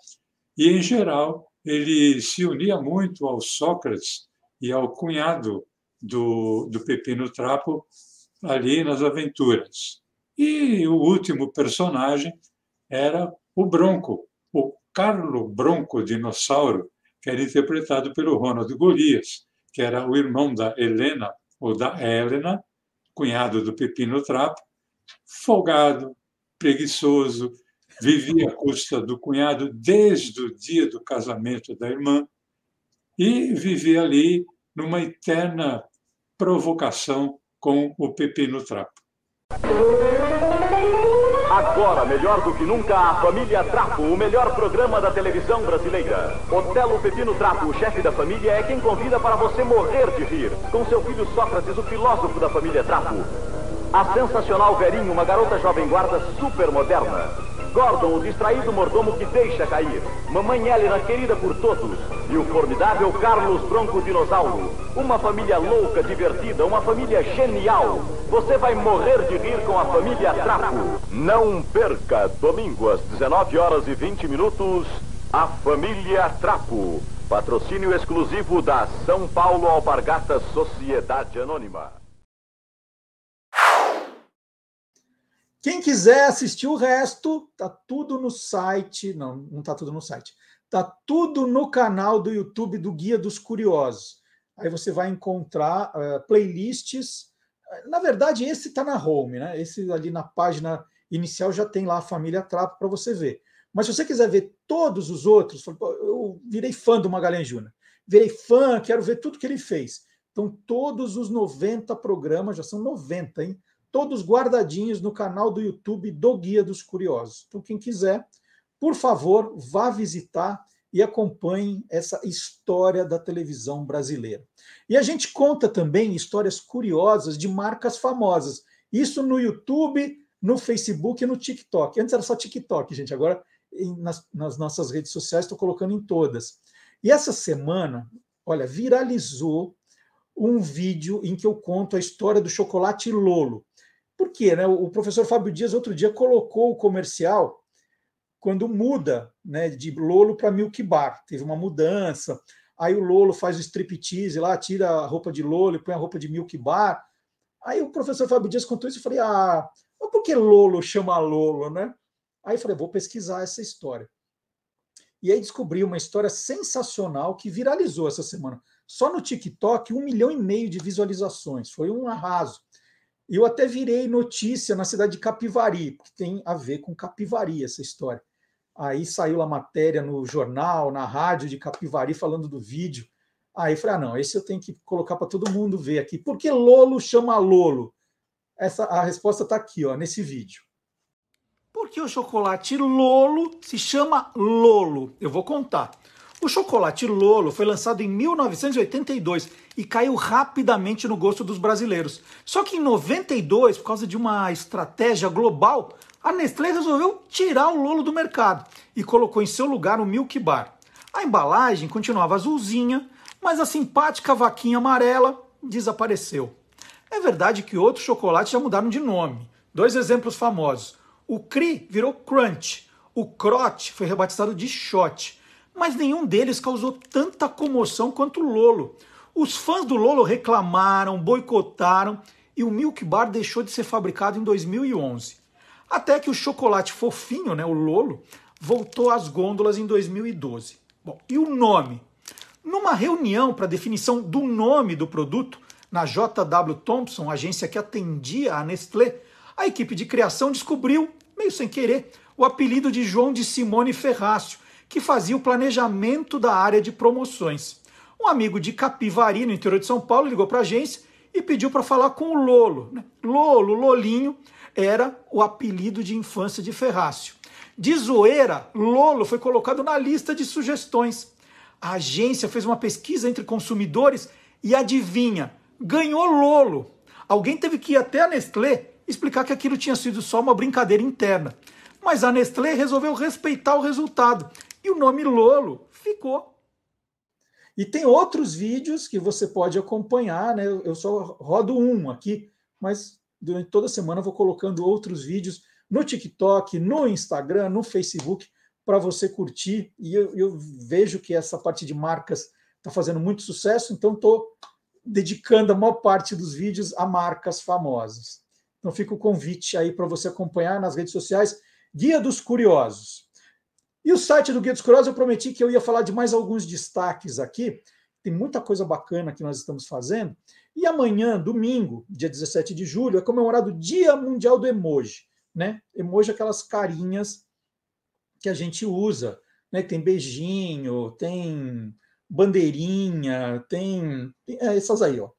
Speaker 13: E em geral ele se unia muito ao Sócrates e ao cunhado do, do Pepino Trapo ali nas aventuras. E o último personagem era o Bronco, o Carlo Bronco Dinossauro, que era interpretado pelo Ronald Golias, que era o irmão da Helena, ou da Helena, cunhado do Pepino Trapo, folgado, preguiçoso, vivia à custa do cunhado desde o dia do casamento da irmã e vivia ali numa eterna provocação com o Pepino Trapo.
Speaker 14: Agora, melhor do que nunca, a família Trapo, o melhor programa da televisão brasileira. Otelo Pepino Trapo, o chefe da família, é quem convida para você morrer de rir. Com seu filho Sócrates, o filósofo da família Trapo. A sensacional Verinho, uma garota jovem guarda super moderna. Gordon, o distraído mordomo que deixa cair. Mamãe Helena, querida por todos. E o formidável Carlos Bronco Dinossauro. Uma família louca, divertida, uma família genial. Você vai morrer de rir com a família Trapo. Não perca, domingo às 19 horas e 20 minutos, a família Trapo. Patrocínio exclusivo da São Paulo Alpargatas Sociedade Anônima.
Speaker 2: Quem quiser assistir o resto, tá tudo no site. Não, não tá tudo no site. Tá tudo no canal do YouTube do Guia dos Curiosos. Aí você vai encontrar uh, playlists. Na verdade, esse está na home, né? Esse ali na página inicial já tem lá a família Trapo para você ver. Mas se você quiser ver todos os outros, eu virei fã do Magalhães Júnior. Virei fã, quero ver tudo que ele fez. Então, todos os 90 programas, já são 90, hein? Todos guardadinhos no canal do YouTube do Guia dos Curiosos. Então, quem quiser, por favor, vá visitar e acompanhe essa história da televisão brasileira. E a gente conta também histórias curiosas de marcas famosas. Isso no YouTube, no Facebook e no TikTok. Antes era só TikTok, gente. Agora, nas, nas nossas redes sociais, estou colocando em todas. E essa semana, olha, viralizou um vídeo em que eu conto a história do chocolate Lolo. Por quê? Né? O professor Fábio Dias, outro dia, colocou o comercial quando muda né, de Lolo para Milk Bar. Teve uma mudança. Aí o Lolo faz o striptease lá, tira a roupa de Lolo e põe a roupa de Milk Bar. Aí o professor Fábio Dias contou isso e falei: ah, mas por que Lolo chama Lolo, né? Aí falei: vou pesquisar essa história. E aí descobri uma história sensacional que viralizou essa semana. Só no TikTok, um milhão e meio de visualizações. Foi um arraso. Eu até virei notícia na cidade de Capivari, que tem a ver com Capivari essa história. Aí saiu a matéria no jornal, na rádio de Capivari, falando do vídeo. Aí eu falei: ah, não, esse eu tenho que colocar para todo mundo ver aqui. Por que Lolo chama Lolo? Essa, a resposta está aqui, ó, nesse vídeo. Por que o chocolate Lolo se chama Lolo? Eu vou contar. O chocolate Lolo foi lançado em 1982 e caiu rapidamente no gosto dos brasileiros. Só que em 92, por causa de uma estratégia global, a Nestlé resolveu tirar o Lolo do mercado e colocou em seu lugar o Milk Bar. A embalagem continuava azulzinha, mas a simpática vaquinha amarela desapareceu. É verdade que outros chocolates já mudaram de nome. Dois exemplos famosos. O Cri virou Crunch, o Crot foi rebatizado de Shot mas nenhum deles causou tanta comoção quanto o Lolo. Os fãs do Lolo reclamaram, boicotaram e o Milk Bar deixou de ser fabricado em 2011. Até que o chocolate fofinho, né, o Lolo, voltou às gôndolas em 2012. Bom, e o nome? Numa reunião para definição do nome do produto, na JW Thompson, agência que atendia a Nestlé, a equipe de criação descobriu, meio sem querer, o apelido de João de Simone Ferrácio, que fazia o planejamento da área de promoções. Um amigo de Capivari, no interior de São Paulo, ligou para a agência e pediu para falar com o Lolo. Né? Lolo, Lolinho, era o apelido de infância de Ferrácio. De zoeira, Lolo foi colocado na lista de sugestões. A agência fez uma pesquisa entre consumidores e adivinha, ganhou Lolo. Alguém teve que ir até a Nestlé explicar que aquilo tinha sido só uma brincadeira interna. Mas a Nestlé resolveu respeitar o resultado e o nome Lolo ficou. E tem outros vídeos que você pode acompanhar, né? Eu só rodo um aqui, mas durante toda a semana eu vou colocando outros vídeos no TikTok, no Instagram, no Facebook, para você curtir. E eu, eu, vejo que essa parte de marcas está fazendo muito sucesso, então estou dedicando a maior parte dos vídeos a marcas famosas. Então fica o convite aí para você acompanhar nas redes sociais Guia dos Curiosos. E o site do Guia dos Curiosos, eu prometi que eu ia falar de mais alguns destaques aqui. Tem muita coisa bacana que nós estamos fazendo. E amanhã, domingo, dia 17 de julho, é comemorado o Dia Mundial do Emoji. Né? Emoji é aquelas carinhas que a gente usa. Né? Tem beijinho, tem bandeirinha, tem, tem é, essas aí. Ó.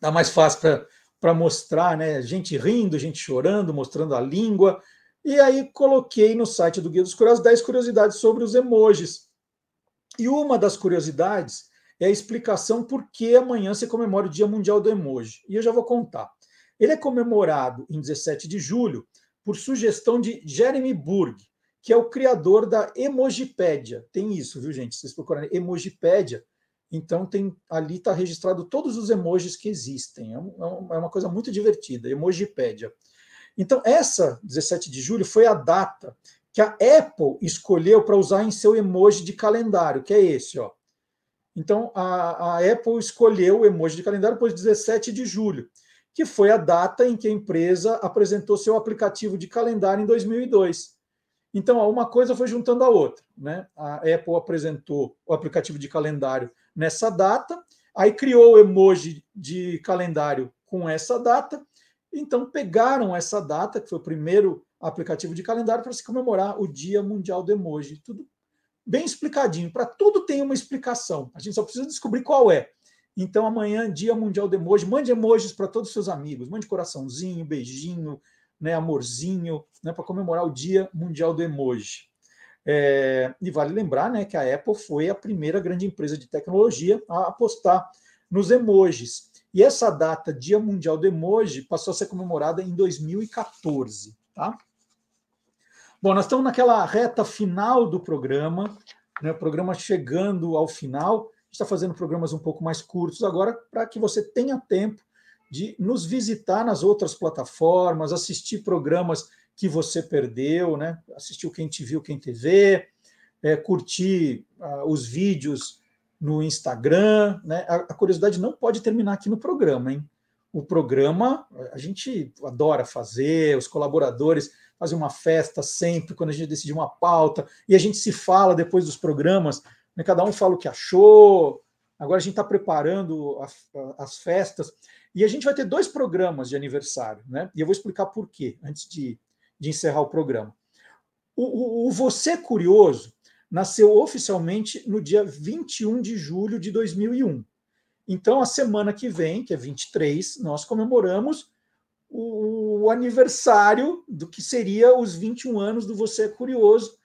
Speaker 2: Tá mais fácil para mostrar, né? Gente rindo, gente chorando, mostrando a língua. E aí coloquei no site do Guia dos Curiosos 10 curiosidades sobre os emojis. E uma das curiosidades é a explicação por que amanhã se comemora o Dia Mundial do Emoji. E eu já vou contar. Ele é comemorado em 17 de julho por sugestão de Jeremy Burg, que é o criador da Emojipédia. Tem isso, viu, gente? Vocês procurarem Emojipédia, então tem ali está registrado todos os emojis que existem. É, é, é uma coisa muito divertida, Emojipédia. Então, essa 17 de julho foi a data que a Apple escolheu para usar em seu emoji de calendário, que é esse, ó. Então, a, a Apple escolheu o emoji de calendário depois 17 de julho, que foi a data em que a empresa apresentou seu aplicativo de calendário em 2002. Então, uma coisa foi juntando a outra. Né? A Apple apresentou o aplicativo de calendário nessa data, aí criou o emoji de calendário com essa data, então, pegaram essa data, que foi o primeiro aplicativo de calendário, para se comemorar o Dia Mundial do Emoji. Tudo bem explicadinho. Para tudo tem uma explicação. A gente só precisa descobrir qual é. Então, amanhã, Dia Mundial do Emoji. Mande emojis para todos os seus amigos. Mande coraçãozinho, beijinho, né, amorzinho, né, para comemorar o Dia Mundial do Emoji. É, e vale lembrar né, que a Apple foi a primeira grande empresa de tecnologia a apostar nos emojis. E essa data, Dia Mundial do Emoji, passou a ser comemorada em 2014. Tá? Bom, nós estamos naquela reta final do programa, né, o programa chegando ao final. A gente está fazendo programas um pouco mais curtos agora, para que você tenha tempo de nos visitar nas outras plataformas, assistir programas que você perdeu, né? assistir o Quem Te Viu, Quem Te Vê, é, curtir uh, os vídeos no Instagram. Né? A, a, curiosidade não pode terminar aqui no programa, hein? O programa a gente adora fazer, os colaboradores fazem uma festa sempre quando a gente decide uma pauta, e a gente se fala depois dos programas, né? cada um fala o que achou. Agora a gente está preparando a, as festas. E a gente vai ter dois programas de aniversário, né? E eu vou explicar por quê, antes de, de encerrar o programa. O, o, o Você Curioso nasceu oficialmente no dia 21 de julho de 2001. Então, a semana que vem, que é 23, nós comemoramos o, o aniversário do que seria os 21 anos do Você é Curioso,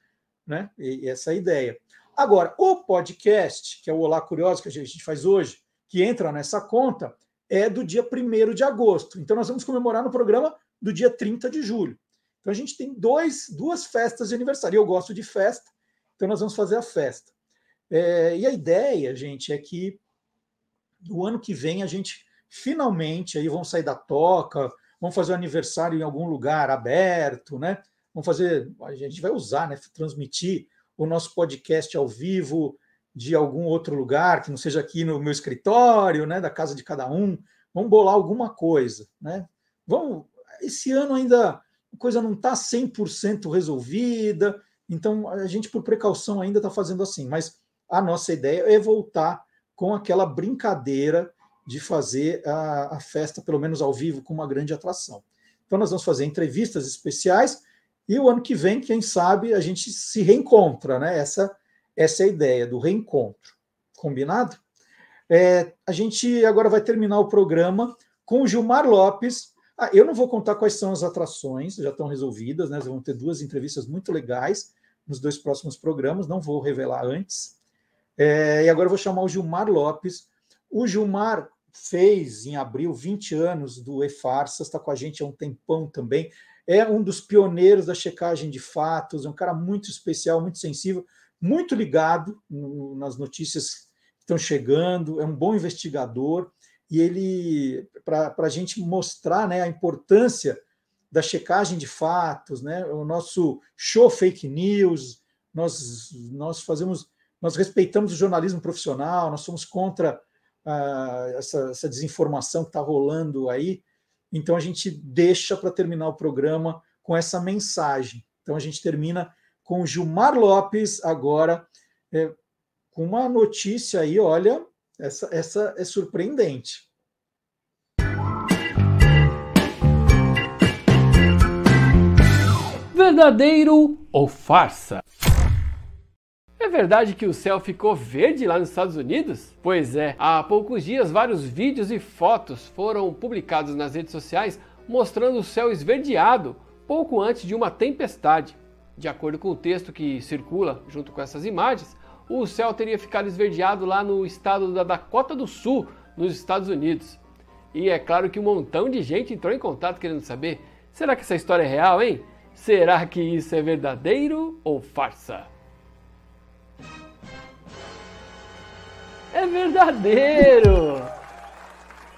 Speaker 2: né? E, e essa é ideia. Agora, o podcast, que é o Olá Curioso que a gente faz hoje, que entra nessa conta, é do dia 1 de agosto. Então, nós vamos comemorar no programa do dia 30 de julho. Então, a gente tem dois, duas festas de aniversário. Eu gosto de festa, então, nós vamos fazer a festa. É, e a ideia, gente, é que no ano que vem a gente finalmente aí vamos sair da toca, vamos fazer o um aniversário em algum lugar aberto, né? Vamos fazer, a gente vai usar, né? Transmitir o nosso podcast ao vivo de algum outro lugar, que não seja aqui no meu escritório, né? Da casa de cada um. Vamos bolar alguma coisa, né? Vamos. Esse ano ainda a coisa não está 100% resolvida, então, a gente, por precaução, ainda está fazendo assim, mas a nossa ideia é voltar com aquela brincadeira de fazer a, a, festa, pelo menos ao vivo, com uma grande atração. Então, nós vamos fazer entrevistas especiais e o ano que vem, quem sabe, a gente se reencontra, né? Essa, essa é a ideia do reencontro. Combinado? É, a gente agora vai terminar o programa com o Gilmar Lopes, ah, eu não vou contar quais são as atrações, já estão resolvidas, né? Vão ter duas entrevistas muito legais nos dois próximos programas, não vou revelar antes. É, e agora eu vou chamar o Gilmar Lopes. O Gilmar fez em abril 20 anos do E-Farsas, está com a gente há um tempão também. É um dos pioneiros da checagem de fatos, é um cara muito especial, muito sensível, muito ligado no, nas notícias estão chegando, é um bom investigador, e ele, para a gente mostrar né, a importância da checagem de fatos, né, o nosso show fake news, nós, nós fazemos, nós respeitamos o jornalismo profissional, nós somos contra ah, essa, essa desinformação que está rolando aí, então a gente deixa para terminar o programa com essa mensagem. Então a gente termina com Gilmar Lopes agora, é, com uma notícia aí, olha, essa, essa é surpreendente.
Speaker 15: Verdadeiro ou farsa? É verdade que o céu ficou verde lá nos Estados Unidos? Pois é, há poucos dias vários vídeos e fotos foram publicados nas redes sociais mostrando o céu esverdeado pouco antes de uma tempestade. De acordo com o texto que circula junto com essas imagens, o céu teria ficado esverdeado lá no estado da Dakota do Sul, nos Estados Unidos. E é claro que um montão de gente entrou em contato querendo saber: será que essa história é real, hein? Será que isso é verdadeiro ou farsa? É verdadeiro!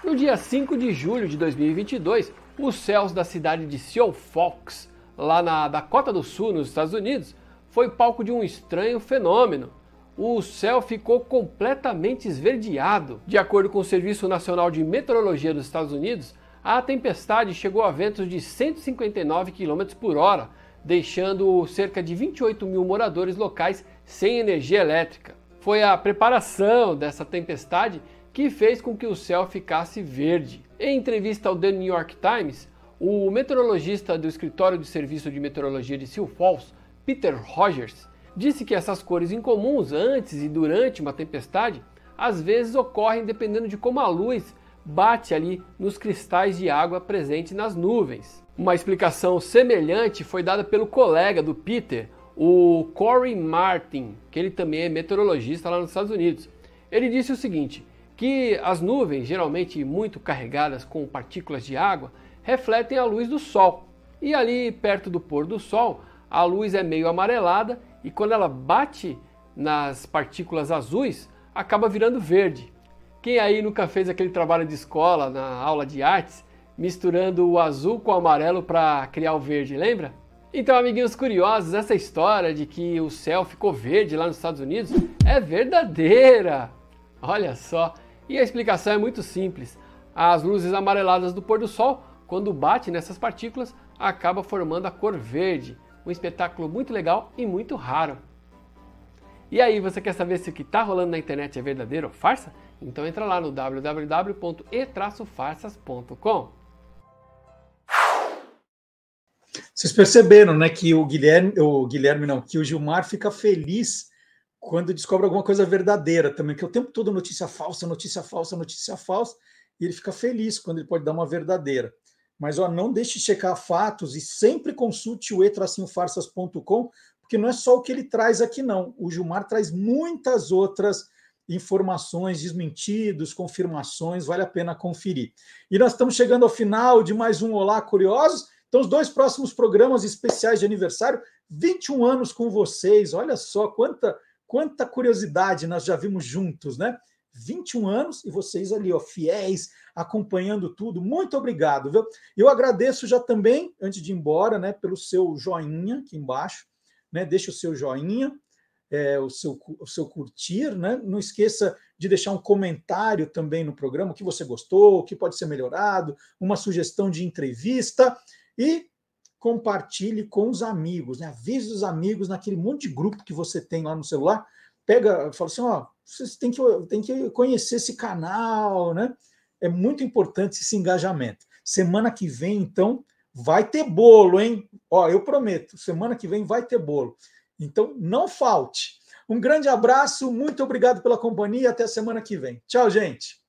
Speaker 15: No dia 5 de julho de 2022, os céus da cidade de Sioux Falls, lá na Dakota do Sul, nos Estados Unidos, foi palco de um estranho fenômeno o céu ficou completamente esverdeado. De acordo com o Serviço Nacional de Meteorologia dos Estados Unidos, a tempestade chegou a ventos de 159 km por hora, deixando cerca de 28 mil moradores locais sem energia elétrica. Foi a preparação dessa tempestade que fez com que o céu ficasse verde. Em entrevista ao The New York Times, o meteorologista do Escritório de Serviço de Meteorologia de Sioux Falls, Peter Rogers, disse que essas cores incomuns antes e durante uma tempestade às vezes ocorrem dependendo de como a luz bate ali nos cristais de água presentes nas nuvens. Uma explicação semelhante foi dada pelo colega do Peter, o Corey Martin, que ele também é meteorologista lá nos Estados Unidos. Ele disse o seguinte: que as nuvens, geralmente muito carregadas com partículas de água, refletem a luz do sol. E ali perto do pôr do sol, a luz é meio amarelada e quando ela bate nas partículas azuis, acaba virando verde. Quem aí nunca fez aquele trabalho de escola na aula de artes, misturando o azul com o amarelo para criar o verde, lembra? Então, amiguinhos curiosos, essa história de que o céu ficou verde lá nos Estados Unidos é verdadeira. Olha só, e a explicação é muito simples. As luzes amareladas do pôr do sol, quando bate nessas partículas, acaba formando a cor verde um espetáculo muito legal e muito raro. E aí, você quer saber se o que está rolando na internet é verdadeiro ou farsa? Então entra lá no www.e-farsas.com.
Speaker 2: Vocês perceberam, né, que o Guilherme, o Guilherme não, que o Gilmar fica feliz quando descobre alguma coisa verdadeira também, que é o tempo todo notícia falsa, notícia falsa, notícia falsa, e ele fica feliz quando ele pode dar uma verdadeira. Mas ó, não deixe de checar fatos e sempre consulte o e-farsas.com, porque não é só o que ele traz aqui, não. O Gilmar traz muitas outras informações, desmentidos, confirmações, vale a pena conferir. E nós estamos chegando ao final de mais um Olá Curiosos. Então, os dois próximos programas especiais de aniversário, 21 anos com vocês. Olha só quanta, quanta curiosidade nós já vimos juntos, né? 21 anos e vocês ali, ó, fiéis, acompanhando tudo. Muito obrigado, viu? Eu agradeço já também, antes de ir embora, né, pelo seu joinha aqui embaixo, né? Deixa o seu joinha, é, o, seu, o seu curtir, né? Não esqueça de deixar um comentário também no programa, o que você gostou, o que pode ser melhorado, uma sugestão de entrevista e compartilhe com os amigos, né? Avise os amigos naquele monte de grupo que você tem lá no celular. Pega, fala assim, ó, vocês têm que, têm que conhecer esse canal, né? É muito importante esse engajamento. Semana que vem, então, vai ter bolo, hein? Ó, eu prometo, semana que vem vai ter bolo. Então, não falte. Um grande abraço, muito obrigado pela companhia, até semana que vem. Tchau, gente.